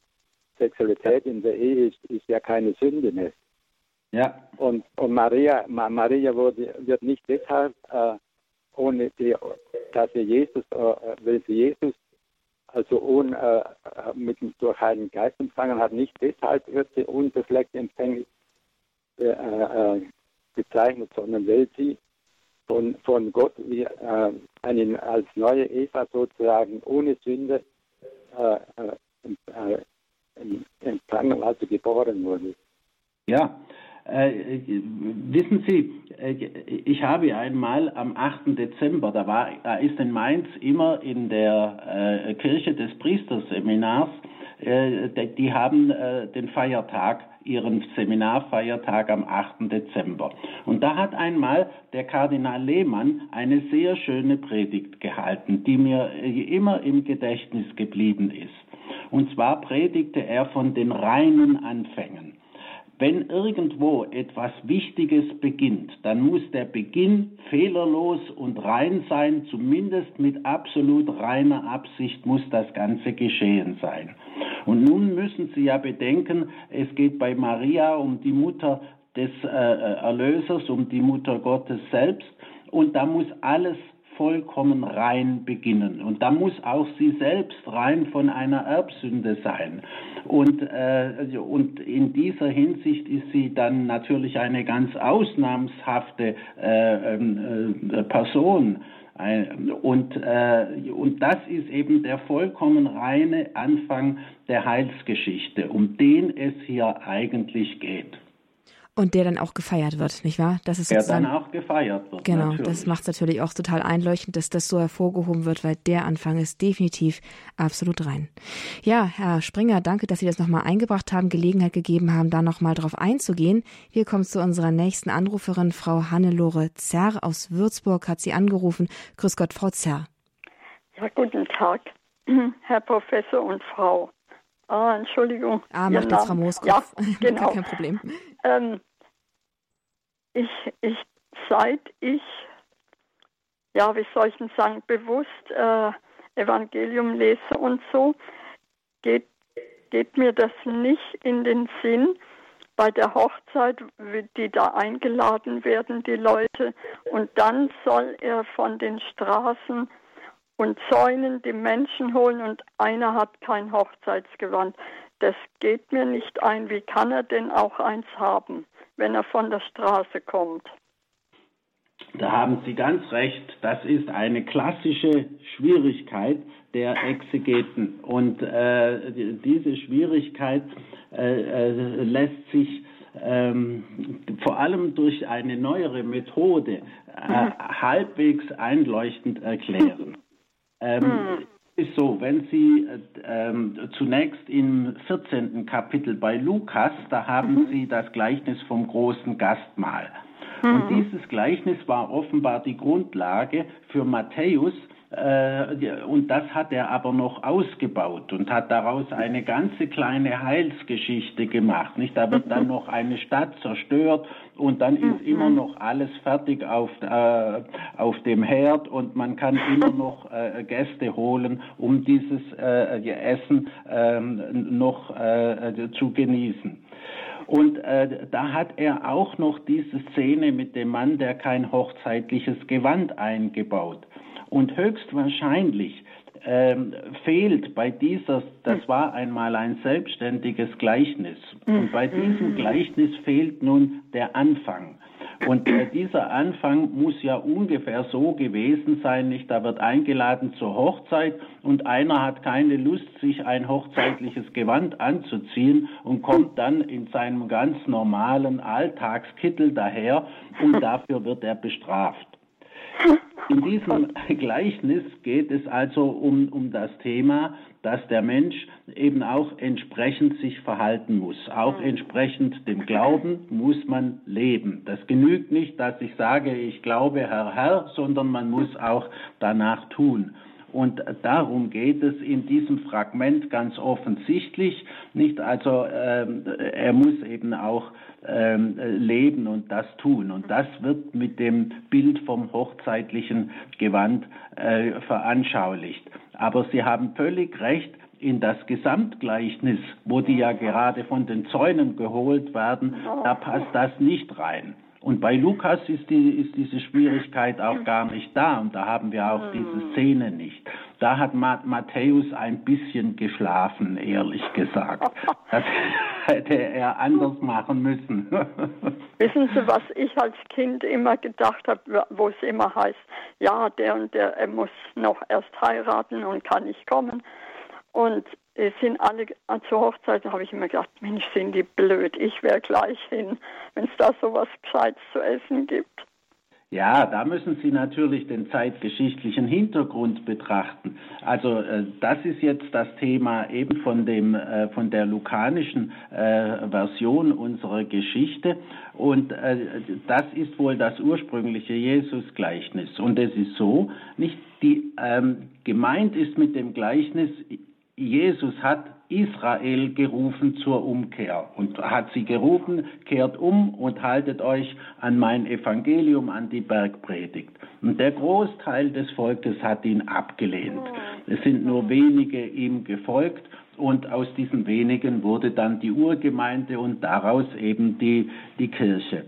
Sexualität in der Ehe ist, ist ja keine Sünde mehr. Ja. Und, und Maria, Maria wurde, wird nicht deshalb, äh, ohne die, dass sie Jesus, äh, weil sie Jesus also ohne, äh, mit, durch Heiligen Geist empfangen hat, nicht deshalb wird sie unbefleckt empfänglich, äh, äh, bezeichnet, sondern weil sie von, von Gott wie, äh, einen, als neue Eva sozusagen ohne Sünde äh, äh, empfangen, also geboren wurde. Ja, äh, wissen Sie, äh, ich habe einmal am 8. Dezember, da, war, da ist in Mainz immer in der äh, Kirche des Priesterseminars, äh, die haben äh, den Feiertag, ihren Seminarfeiertag am 8. Dezember. Und da hat einmal der Kardinal Lehmann eine sehr schöne Predigt gehalten, die mir äh, immer im Gedächtnis geblieben ist. Und zwar predigte er von den reinen Anfängen. Wenn irgendwo etwas Wichtiges beginnt, dann muss der Beginn fehlerlos und rein sein, zumindest mit absolut reiner Absicht muss das Ganze geschehen sein. Und nun müssen Sie ja bedenken, es geht bei Maria um die Mutter des äh, Erlösers, um die Mutter Gottes selbst und da muss alles vollkommen rein beginnen. Und da muss auch sie selbst rein von einer Erbsünde sein. Und, äh, und in dieser Hinsicht ist sie dann natürlich eine ganz ausnahmshafte äh, ähm, äh, Person. Und, äh, und das ist eben der vollkommen reine Anfang der Heilsgeschichte, um den es hier eigentlich geht. Und der dann auch gefeiert wird, nicht wahr? Das ist der dann auch gefeiert wird. Genau, natürlich. das macht es natürlich auch total einleuchtend, dass das so hervorgehoben wird, weil der Anfang ist definitiv absolut rein. Ja, Herr Springer, danke, dass Sie das nochmal eingebracht haben, Gelegenheit gegeben haben, da nochmal drauf einzugehen. Wir kommen zu unserer nächsten Anruferin, Frau Hannelore Zerr aus Würzburg, hat sie angerufen. Grüß Gott, Frau Zerr. Ja, guten Tag, Herr Professor und Frau. Ah, Entschuldigung. Ah, macht jetzt Frau Mooskopf. Ja, genau. Kein Problem. Ähm, ich, ich, seit ich, ja, wie soll ich denn sagen, bewusst äh, Evangelium lese und so, geht, geht mir das nicht in den Sinn, bei der Hochzeit, die da eingeladen werden, die Leute, und dann soll er von den Straßen und Zäunen die Menschen holen und einer hat kein Hochzeitsgewand. Das geht mir nicht ein. Wie kann er denn auch eins haben, wenn er von der Straße kommt? Da haben Sie ganz recht. Das ist eine klassische Schwierigkeit der Exegeten. Und äh, diese Schwierigkeit äh, äh, lässt sich ähm, vor allem durch eine neuere Methode äh, halbwegs einleuchtend erklären. Ähm, hm ist so, wenn Sie äh, zunächst im 14. Kapitel bei Lukas, da haben mhm. Sie das Gleichnis vom großen Gastmahl. Mhm. Und dieses Gleichnis war offenbar die Grundlage für Matthäus, und das hat er aber noch ausgebaut und hat daraus eine ganze kleine Heilsgeschichte gemacht. Nicht? Da wird dann noch eine Stadt zerstört und dann ist mhm. immer noch alles fertig auf, äh, auf dem Herd und man kann immer noch äh, Gäste holen, um dieses äh, Essen ähm, noch äh, zu genießen. Und äh, da hat er auch noch diese Szene mit dem Mann, der kein hochzeitliches Gewand eingebaut. Und höchstwahrscheinlich ähm, fehlt bei dieser, das war einmal ein selbstständiges Gleichnis. Und bei diesem mhm. Gleichnis fehlt nun der Anfang. Und äh, dieser Anfang muss ja ungefähr so gewesen sein, nicht? Da wird eingeladen zur Hochzeit und einer hat keine Lust, sich ein hochzeitliches Gewand anzuziehen und kommt dann in seinem ganz normalen Alltagskittel daher und dafür wird er bestraft. In diesem Gleichnis geht es also um, um das Thema, dass der Mensch eben auch entsprechend sich verhalten muss. Auch entsprechend dem Glauben muss man leben. Das genügt nicht, dass ich sage, ich glaube, Herr, Herr, sondern man muss auch danach tun. Und darum geht es in diesem Fragment ganz offensichtlich. Nicht also, ähm, er muss eben auch ähm, leben und das tun. Und das wird mit dem Bild vom hochzeitlichen Gewand äh, veranschaulicht. Aber Sie haben völlig recht, in das Gesamtgleichnis, wo die ja gerade von den Zäunen geholt werden, da passt das nicht rein. Und bei Lukas ist, die, ist diese Schwierigkeit auch gar nicht da und da haben wir auch diese hm. Szene nicht. Da hat Matthäus ein bisschen geschlafen, ehrlich gesagt. Das hätte er anders machen müssen. Wissen Sie, was ich als Kind immer gedacht habe, wo es immer heißt, ja, der und der, er muss noch erst heiraten und kann nicht kommen. Und es sind alle zur Hochzeit, habe ich immer gedacht, Mensch, sind die blöd, ich wäre gleich hin, wenn es da so was Gescheites zu essen gibt. Ja, da müssen Sie natürlich den zeitgeschichtlichen Hintergrund betrachten. Also äh, das ist jetzt das Thema eben von dem äh, von der lukanischen äh, Version unserer Geschichte und äh, das ist wohl das ursprüngliche Jesusgleichnis und es ist so, nicht die ähm, gemeint ist mit dem Gleichnis Jesus hat Israel gerufen zur Umkehr und hat sie gerufen, kehrt um und haltet euch an mein Evangelium, an die Bergpredigt. Und der Großteil des Volkes hat ihn abgelehnt. Es sind nur wenige ihm gefolgt und aus diesen wenigen wurde dann die Urgemeinde und daraus eben die, die Kirche.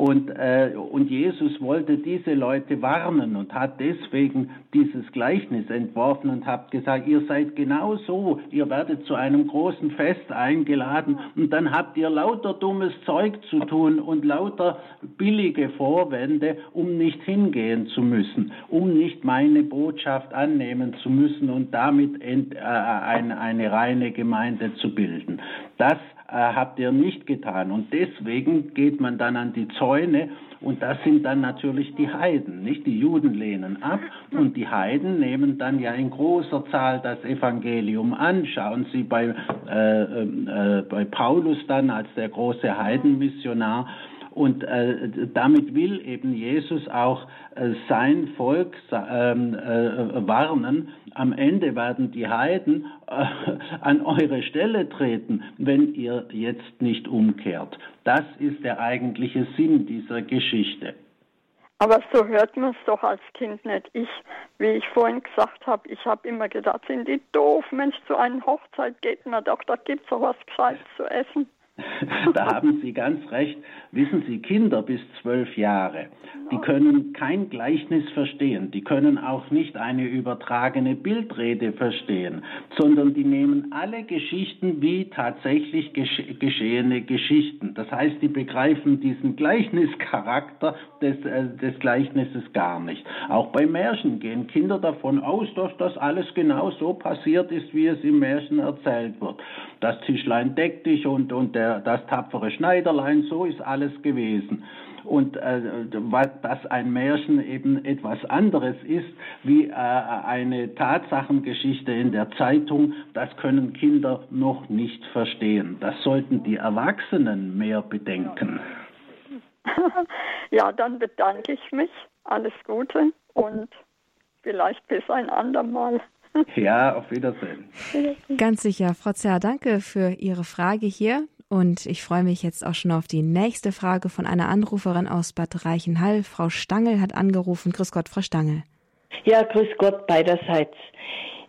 Und, äh, und Jesus wollte diese Leute warnen und hat deswegen dieses Gleichnis entworfen und hat gesagt, ihr seid genau so, ihr werdet zu einem großen Fest eingeladen und dann habt ihr lauter dummes Zeug zu tun und lauter billige Vorwände, um nicht hingehen zu müssen, um nicht meine Botschaft annehmen zu müssen und damit ent, äh, eine, eine reine Gemeinde zu bilden. Das habt ihr nicht getan. Und deswegen geht man dann an die Zäune und das sind dann natürlich die Heiden, nicht? Die Juden lehnen ab und die Heiden nehmen dann ja in großer Zahl das Evangelium an. Schauen Sie bei, äh, äh, bei Paulus dann als der große Heidenmissionar und äh, damit will eben Jesus auch äh, sein Volk ähm, äh, warnen. Am Ende werden die Heiden äh, an eure Stelle treten, wenn ihr jetzt nicht umkehrt. Das ist der eigentliche Sinn dieser Geschichte. Aber so hört man es doch als Kind nicht. Ich, wie ich vorhin gesagt habe, ich habe immer gedacht, sind die doof, Mensch, zu einer Hochzeit geht man doch, da gibt es doch was Gescheites zu essen. da haben Sie ganz recht. Wissen Sie, Kinder bis zwölf Jahre, die können kein Gleichnis verstehen, die können auch nicht eine übertragene Bildrede verstehen, sondern die nehmen alle Geschichten wie tatsächlich geschehene Geschichten. Das heißt, die begreifen diesen Gleichnischarakter des, äh, des Gleichnisses gar nicht. Auch bei Märchen gehen Kinder davon aus, dass das alles genau so passiert ist, wie es im Märchen erzählt wird. Das Tischlein deckt dich und, und der das tapfere Schneiderlein, so ist alles gewesen. Und äh, dass ein Märchen eben etwas anderes ist wie äh, eine Tatsachengeschichte in der Zeitung, das können Kinder noch nicht verstehen. Das sollten die Erwachsenen mehr bedenken. Ja, dann bedanke ich mich. Alles Gute und vielleicht bis ein andermal. Ja, auf Wiedersehen. Ganz sicher. Frau Zerr, danke für Ihre Frage hier. Und ich freue mich jetzt auch schon auf die nächste Frage von einer Anruferin aus Bad Reichenhall. Frau Stangel hat angerufen. Grüß Gott, Frau Stangel. Ja, grüß Gott beiderseits.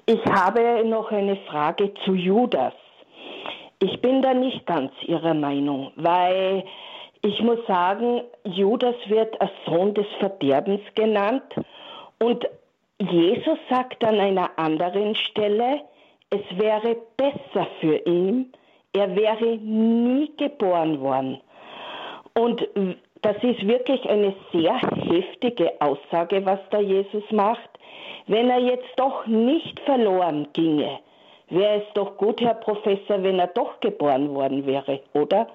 Ich habe noch eine Frage zu Judas. Ich bin da nicht ganz Ihrer Meinung, weil ich muss sagen, Judas wird als Sohn des Verderbens genannt und Jesus sagt an einer anderen Stelle, es wäre besser für ihn, er wäre nie geboren worden. Und das ist wirklich eine sehr heftige Aussage, was da Jesus macht. Wenn er jetzt doch nicht verloren ginge, wäre es doch gut, Herr Professor, wenn er doch geboren worden wäre, oder?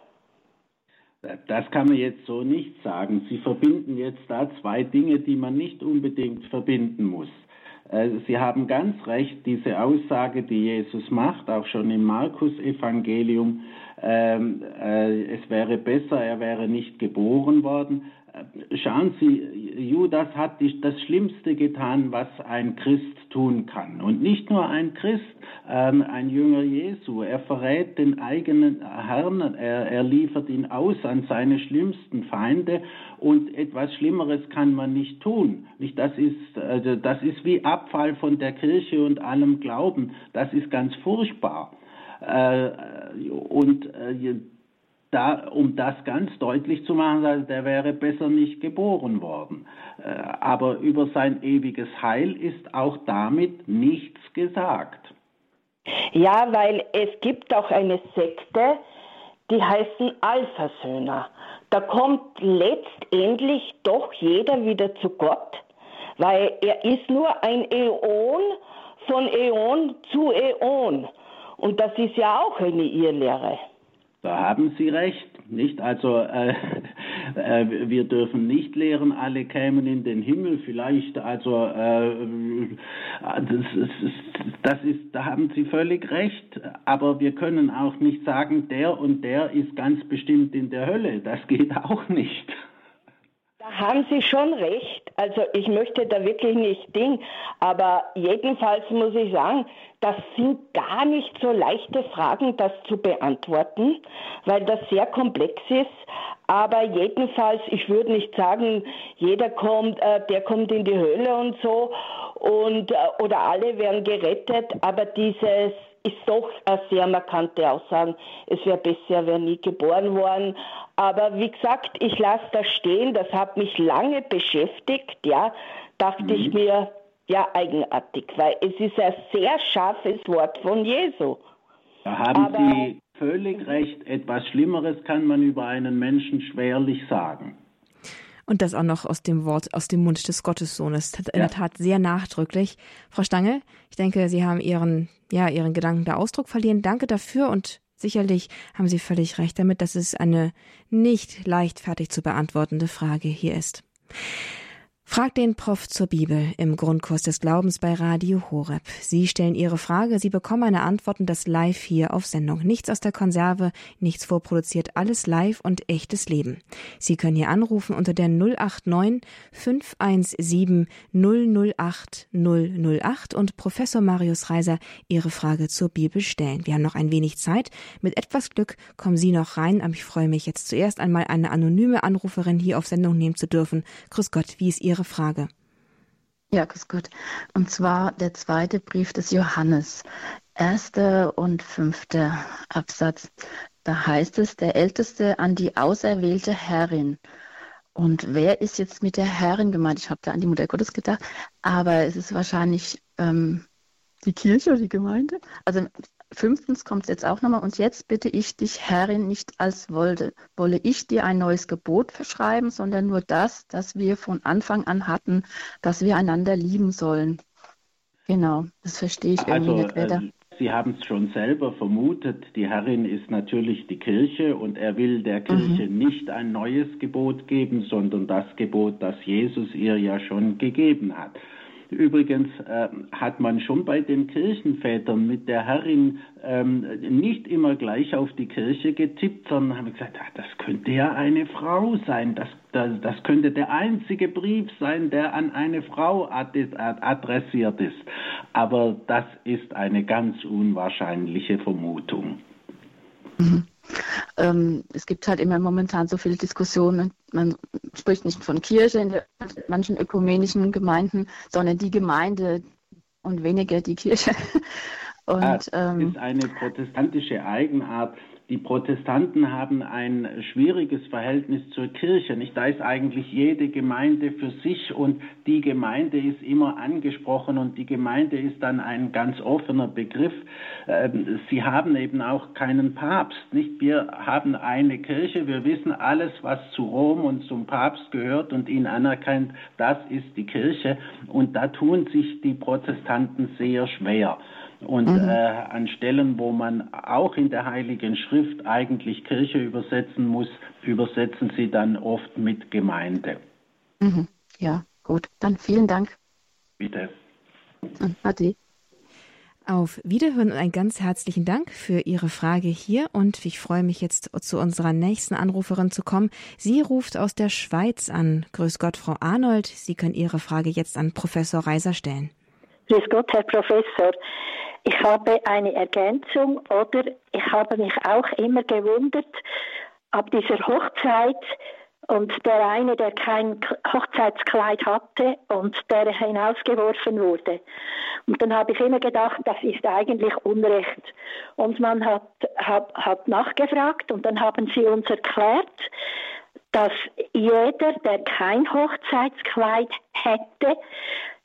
Das kann man jetzt so nicht sagen. Sie verbinden jetzt da zwei Dinge, die man nicht unbedingt verbinden muss. Äh, Sie haben ganz recht, diese Aussage, die Jesus macht, auch schon im Markus-Evangelium, ähm, äh, es wäre besser, er wäre nicht geboren worden. Schauen Sie, Judas hat das Schlimmste getan, was ein Christ tun kann. Und nicht nur ein Christ, ähm, ein Jünger Jesu. Er verrät den eigenen Herrn, er, er liefert ihn aus an seine schlimmsten Feinde und etwas Schlimmeres kann man nicht tun. Nicht, das, ist, also das ist wie Abfall von der Kirche und allem Glauben. Das ist ganz furchtbar. Äh, und äh, da, um das ganz deutlich zu machen, also der wäre besser nicht geboren worden. Äh, aber über sein ewiges Heil ist auch damit nichts gesagt. Ja, weil es gibt auch eine Sekte, die heißen Alpha-Söhner. Da kommt letztendlich doch jeder wieder zu Gott, weil er ist nur ein Äon von Äon zu Äon. Und das ist ja auch eine Irrlehre. Da haben Sie recht, nicht? Also äh, äh, wir dürfen nicht lehren, alle kämen in den Himmel. Vielleicht, also äh, das, ist, das ist, da haben Sie völlig recht. Aber wir können auch nicht sagen, der und der ist ganz bestimmt in der Hölle. Das geht auch nicht. Haben Sie schon recht. Also ich möchte da wirklich nicht Ding, aber jedenfalls muss ich sagen, das sind gar nicht so leichte Fragen, das zu beantworten, weil das sehr komplex ist. Aber jedenfalls, ich würde nicht sagen, jeder kommt, äh, der kommt in die Hölle und so und äh, oder alle werden gerettet, aber dieses ist doch eine sehr markante Aussage. Es wäre besser, er wäre nie geboren worden. Aber wie gesagt, ich lasse das stehen. Das hat mich lange beschäftigt. Ja, dachte mhm. ich mir, ja, eigenartig, weil es ist ein sehr scharfes Wort von Jesu. Da haben Aber, Sie völlig recht. Etwas Schlimmeres kann man über einen Menschen schwerlich sagen. Und das auch noch aus dem Wort, aus dem Mund des Gottessohnes. In ja. der Tat sehr nachdrücklich. Frau Stange, ich denke, Sie haben Ihren, ja, Ihren Gedanken da Ausdruck verliehen. Danke dafür und sicherlich haben Sie völlig recht damit, dass es eine nicht leichtfertig zu beantwortende Frage hier ist. Frag den Prof zur Bibel im Grundkurs des Glaubens bei Radio Horeb. Sie stellen Ihre Frage, Sie bekommen eine Antwort und das live hier auf Sendung. Nichts aus der Konserve, nichts vorproduziert, alles live und echtes Leben. Sie können hier anrufen unter der 089 517 008 008 und Professor Marius Reiser Ihre Frage zur Bibel stellen. Wir haben noch ein wenig Zeit. Mit etwas Glück kommen Sie noch rein, aber ich freue mich jetzt zuerst einmal eine anonyme Anruferin hier auf Sendung nehmen zu dürfen. Grüß Gott, wie ist Ihre Ihre Frage. Ja, ist gut. Und zwar der zweite Brief des Johannes, erster und fünfter Absatz. Da heißt es, der Älteste an die auserwählte Herrin. Und wer ist jetzt mit der Herrin gemeint? Ich habe da an die Mutter Gottes gedacht, aber es ist wahrscheinlich ähm, die Kirche, die Gemeinde. Also Fünftens kommt es jetzt auch nochmal. Und jetzt bitte ich dich, Herrin, nicht als wollte, wolle ich dir ein neues Gebot verschreiben, sondern nur das, das wir von Anfang an hatten, dass wir einander lieben sollen. Genau, das verstehe ich irgendwie also, nicht weiter. Äh, Sie haben es schon selber vermutet, die Herrin ist natürlich die Kirche und er will der Kirche mhm. nicht ein neues Gebot geben, sondern das Gebot, das Jesus ihr ja schon gegeben hat. Übrigens äh, hat man schon bei den Kirchenvätern mit der Herrin ähm, nicht immer gleich auf die Kirche getippt, sondern haben gesagt, ach, das könnte ja eine Frau sein, das, das, das könnte der einzige Brief sein, der an eine Frau adressiert ist. Aber das ist eine ganz unwahrscheinliche Vermutung. Mhm. Ähm, es gibt halt immer momentan so viele Diskussionen. Man spricht nicht von Kirche in manchen ökumenischen Gemeinden, sondern die Gemeinde und weniger die Kirche. Und, ah, das ähm, ist eine protestantische Eigenart, die Protestanten haben ein schwieriges Verhältnis zur Kirche. Nicht? Da ist eigentlich jede Gemeinde für sich und die Gemeinde ist immer angesprochen und die Gemeinde ist dann ein ganz offener Begriff. Ähm, sie haben eben auch keinen Papst. Nicht? Wir haben eine Kirche, wir wissen alles, was zu Rom und zum Papst gehört und ihn anerkennt, das ist die Kirche. Und da tun sich die Protestanten sehr schwer. Und mhm. äh, an Stellen, wo man auch in der Heiligen Schrift eigentlich Kirche übersetzen muss, übersetzen sie dann oft mit Gemeinde. Mhm. Ja, gut. Dann vielen Dank. Bitte. Ade. Auf Wiederhören und einen ganz herzlichen Dank für Ihre Frage hier und ich freue mich jetzt zu unserer nächsten Anruferin zu kommen. Sie ruft aus der Schweiz an. Grüß Gott, Frau Arnold. Sie können Ihre Frage jetzt an Professor Reiser stellen. Grüß Gott, Herr Professor. Ich habe eine Ergänzung oder ich habe mich auch immer gewundert, ab dieser Hochzeit und der eine, der kein Hochzeitskleid hatte und der hinausgeworfen wurde. Und dann habe ich immer gedacht, das ist eigentlich Unrecht. Und man hat, hat, hat nachgefragt und dann haben sie uns erklärt, dass jeder, der kein Hochzeitskleid hätte,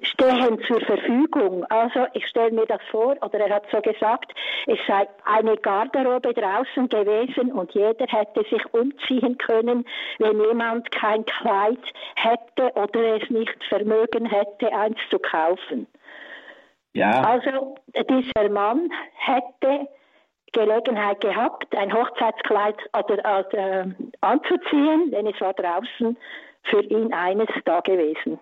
stehen zur Verfügung. Also ich stelle mir das vor, oder er hat so gesagt, es sei eine Garderobe draußen gewesen und jeder hätte sich umziehen können, wenn jemand kein Kleid hätte oder es nicht Vermögen hätte, eins zu kaufen. Ja. Also dieser Mann hätte Gelegenheit gehabt, ein Hochzeitskleid oder, anzuziehen, denn es war draußen für ihn eines da gewesen.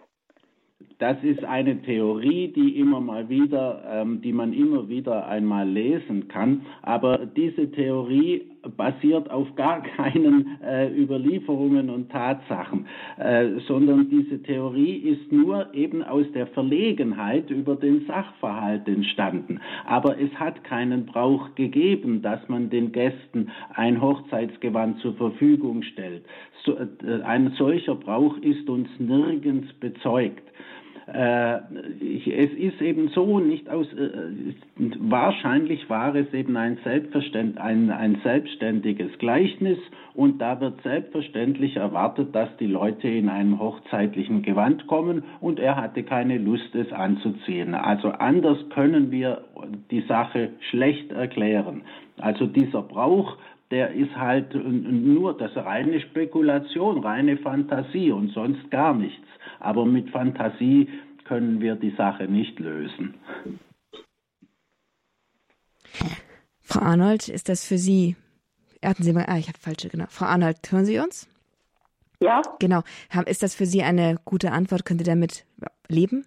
Das ist eine Theorie, die immer mal wieder, ähm, die man immer wieder einmal lesen kann. Aber diese Theorie basiert auf gar keinen äh, Überlieferungen und Tatsachen, äh, sondern diese Theorie ist nur eben aus der Verlegenheit über den Sachverhalt entstanden. Aber es hat keinen Brauch gegeben, dass man den Gästen ein Hochzeitsgewand zur Verfügung stellt. So, äh, ein solcher Brauch ist uns nirgends bezeugt. Äh, es ist eben so, nicht aus, äh, wahrscheinlich war es eben ein, Selbstverständ, ein, ein selbstständiges Gleichnis und da wird selbstverständlich erwartet, dass die Leute in einem hochzeitlichen Gewand kommen und er hatte keine Lust, es anzuziehen. Also anders können wir die Sache schlecht erklären. Also dieser Brauch, der ist halt nur das reine Spekulation, reine Fantasie und sonst gar nichts. Aber mit Fantasie können wir die Sache nicht lösen. Frau Arnold, ist das für Sie? Erten Sie mal, ah, ich habe falsche, genau. Frau Arnold, hören Sie uns? Ja. Genau. Ist das für Sie eine gute Antwort? Können Sie damit leben?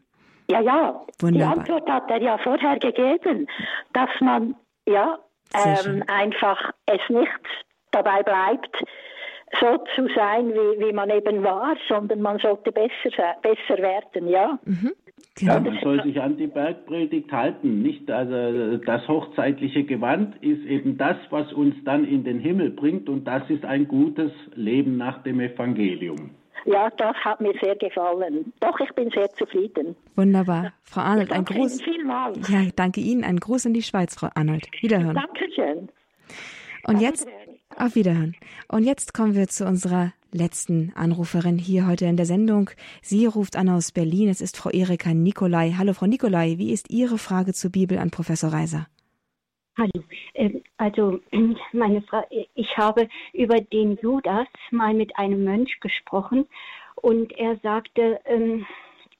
Ja, ja. Wunderbar. Die Antwort hat er ja vorher gegeben, dass man ja ähm, einfach es nicht dabei bleibt, so zu sein, wie, wie man eben war, sondern man sollte besser, besser werden, ja. Mhm. Genau. Ja, man soll sich an die Bergpredigt halten, nicht? Also das hochzeitliche Gewand ist eben das, was uns dann in den Himmel bringt und das ist ein gutes Leben nach dem Evangelium. Ja, das hat mir sehr gefallen. Doch, ich bin sehr zufrieden. Wunderbar. Frau Arnold, ein Gruß. Ihnen vielmals. Ja, danke Ihnen. Ein Gruß in die Schweiz, Frau Arnold. Wiederhören. Dankeschön. Und jetzt, auf Wiederhören. Und jetzt kommen wir zu unserer letzten Anruferin hier heute in der Sendung. Sie ruft an aus Berlin. Es ist Frau Erika Nikolai. Hallo, Frau Nikolai. Wie ist Ihre Frage zur Bibel an Professor Reiser? Hallo. Ähm, also meine Frage, ich habe über den Judas mal mit einem Mönch gesprochen und er sagte, ähm,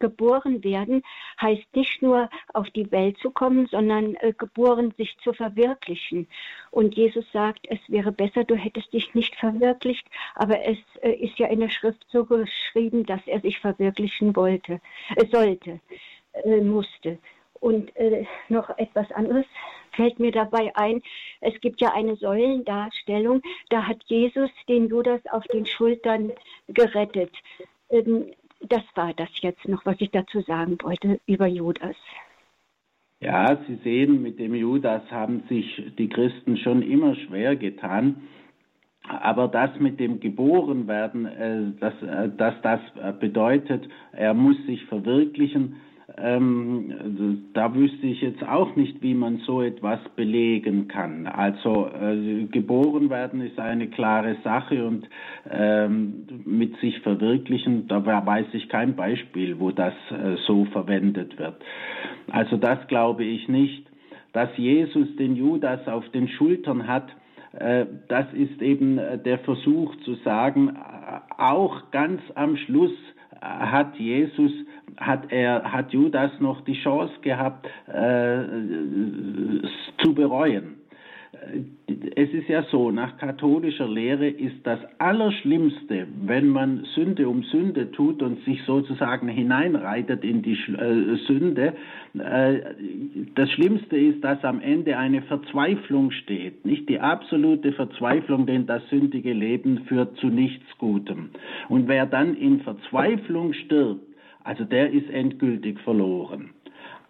geboren werden heißt nicht nur auf die Welt zu kommen, sondern äh, geboren sich zu verwirklichen. Und Jesus sagt, es wäre besser, du hättest dich nicht verwirklicht, aber es äh, ist ja in der Schrift so geschrieben, dass er sich verwirklichen wollte, äh, sollte, äh, musste. Und äh, noch etwas anderes fällt mir dabei ein. Es gibt ja eine Säulendarstellung, da hat Jesus den Judas auf den Schultern gerettet. Ähm, das war das jetzt noch, was ich dazu sagen wollte über Judas. Ja, Sie sehen, mit dem Judas haben sich die Christen schon immer schwer getan. Aber das mit dem Geborenwerden, äh, äh, dass das bedeutet, er muss sich verwirklichen, ähm, da wüsste ich jetzt auch nicht, wie man so etwas belegen kann. Also äh, geboren werden ist eine klare Sache und ähm, mit sich verwirklichen, da weiß ich kein Beispiel, wo das äh, so verwendet wird. Also das glaube ich nicht. Dass Jesus den Judas auf den Schultern hat, äh, das ist eben der Versuch zu sagen, äh, auch ganz am Schluss hat Jesus hat er, hat Judas noch die Chance gehabt, äh, zu bereuen. Es ist ja so, nach katholischer Lehre ist das Allerschlimmste, wenn man Sünde um Sünde tut und sich sozusagen hineinreitet in die äh, Sünde. Äh, das Schlimmste ist, dass am Ende eine Verzweiflung steht. Nicht die absolute Verzweiflung, denn das sündige Leben führt zu nichts Gutem. Und wer dann in Verzweiflung stirbt, also der ist endgültig verloren.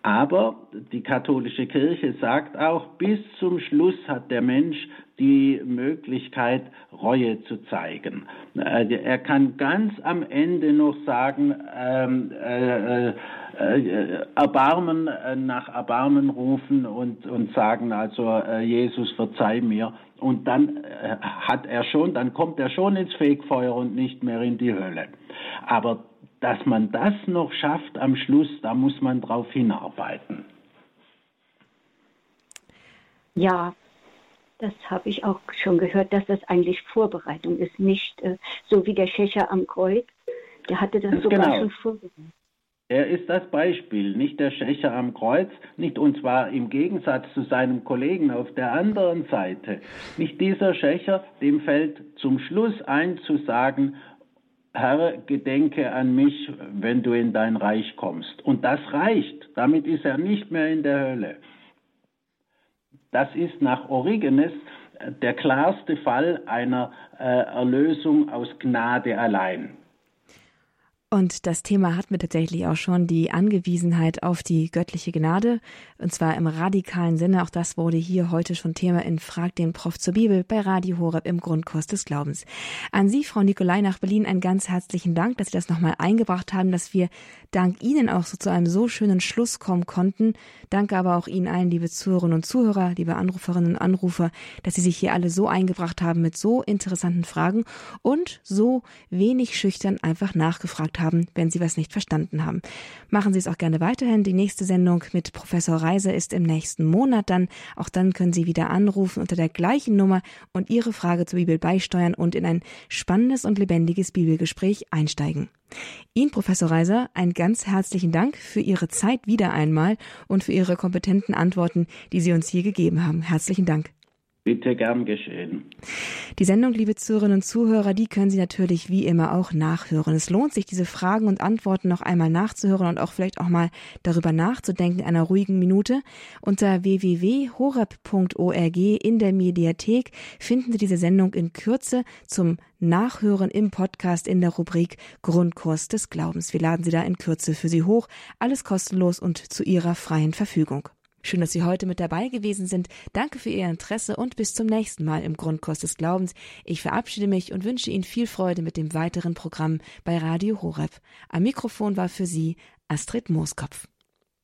Aber die katholische Kirche sagt auch, bis zum Schluss hat der Mensch die Möglichkeit, Reue zu zeigen. Äh, er kann ganz am Ende noch sagen, ähm, äh, äh, Erbarmen äh, nach Erbarmen rufen und, und sagen, also äh, Jesus verzeih mir. Und dann äh, hat er schon, dann kommt er schon ins Fegfeuer und nicht mehr in die Hölle. Aber dass man das noch schafft am Schluss, da muss man drauf hinarbeiten. Ja, das habe ich auch schon gehört, dass das eigentlich Vorbereitung ist, nicht äh, so wie der Schächer am Kreuz. Der hatte das sogar genau. schon vorbereitet. Er ist das Beispiel, nicht der Schächer am Kreuz, nicht und zwar im Gegensatz zu seinem Kollegen auf der anderen Seite. Nicht dieser Schächer, dem fällt zum Schluss ein zu sagen, Herr, gedenke an mich, wenn du in dein Reich kommst. Und das reicht. Damit ist er nicht mehr in der Hölle. Das ist nach Origenes der klarste Fall einer äh, Erlösung aus Gnade allein. Und das Thema hat mir tatsächlich auch schon die Angewiesenheit auf die göttliche Gnade, und zwar im radikalen Sinne. Auch das wurde hier heute schon Thema in Frag den Prof zur Bibel bei Radio Horeb im Grundkurs des Glaubens. An Sie, Frau Nikolai nach Berlin, einen ganz herzlichen Dank, dass Sie das nochmal eingebracht haben, dass wir dank Ihnen auch so zu einem so schönen Schluss kommen konnten. Danke aber auch Ihnen allen, liebe Zuhörerinnen und Zuhörer, liebe Anruferinnen und Anrufer, dass Sie sich hier alle so eingebracht haben mit so interessanten Fragen und so wenig schüchtern einfach nachgefragt haben haben, wenn Sie was nicht verstanden haben. Machen Sie es auch gerne weiterhin. Die nächste Sendung mit Professor Reiser ist im nächsten Monat dann. Auch dann können Sie wieder anrufen unter der gleichen Nummer und Ihre Frage zur Bibel beisteuern und in ein spannendes und lebendiges Bibelgespräch einsteigen. Ihnen, Professor Reiser, einen ganz herzlichen Dank für Ihre Zeit wieder einmal und für Ihre kompetenten Antworten, die Sie uns hier gegeben haben. Herzlichen Dank. Bitte gern geschehen. Die Sendung, liebe Zuhörerinnen und Zuhörer, die können Sie natürlich wie immer auch nachhören. Es lohnt sich, diese Fragen und Antworten noch einmal nachzuhören und auch vielleicht auch mal darüber nachzudenken in einer ruhigen Minute. Unter www.horeb.org in der Mediathek finden Sie diese Sendung in Kürze zum Nachhören im Podcast in der Rubrik Grundkurs des Glaubens. Wir laden Sie da in Kürze für Sie hoch. Alles kostenlos und zu Ihrer freien Verfügung. Schön, dass Sie heute mit dabei gewesen sind. Danke für Ihr Interesse und bis zum nächsten Mal im Grundkurs des Glaubens. Ich verabschiede mich und wünsche Ihnen viel Freude mit dem weiteren Programm bei Radio Horeb. Am Mikrofon war für Sie Astrid Mooskopf.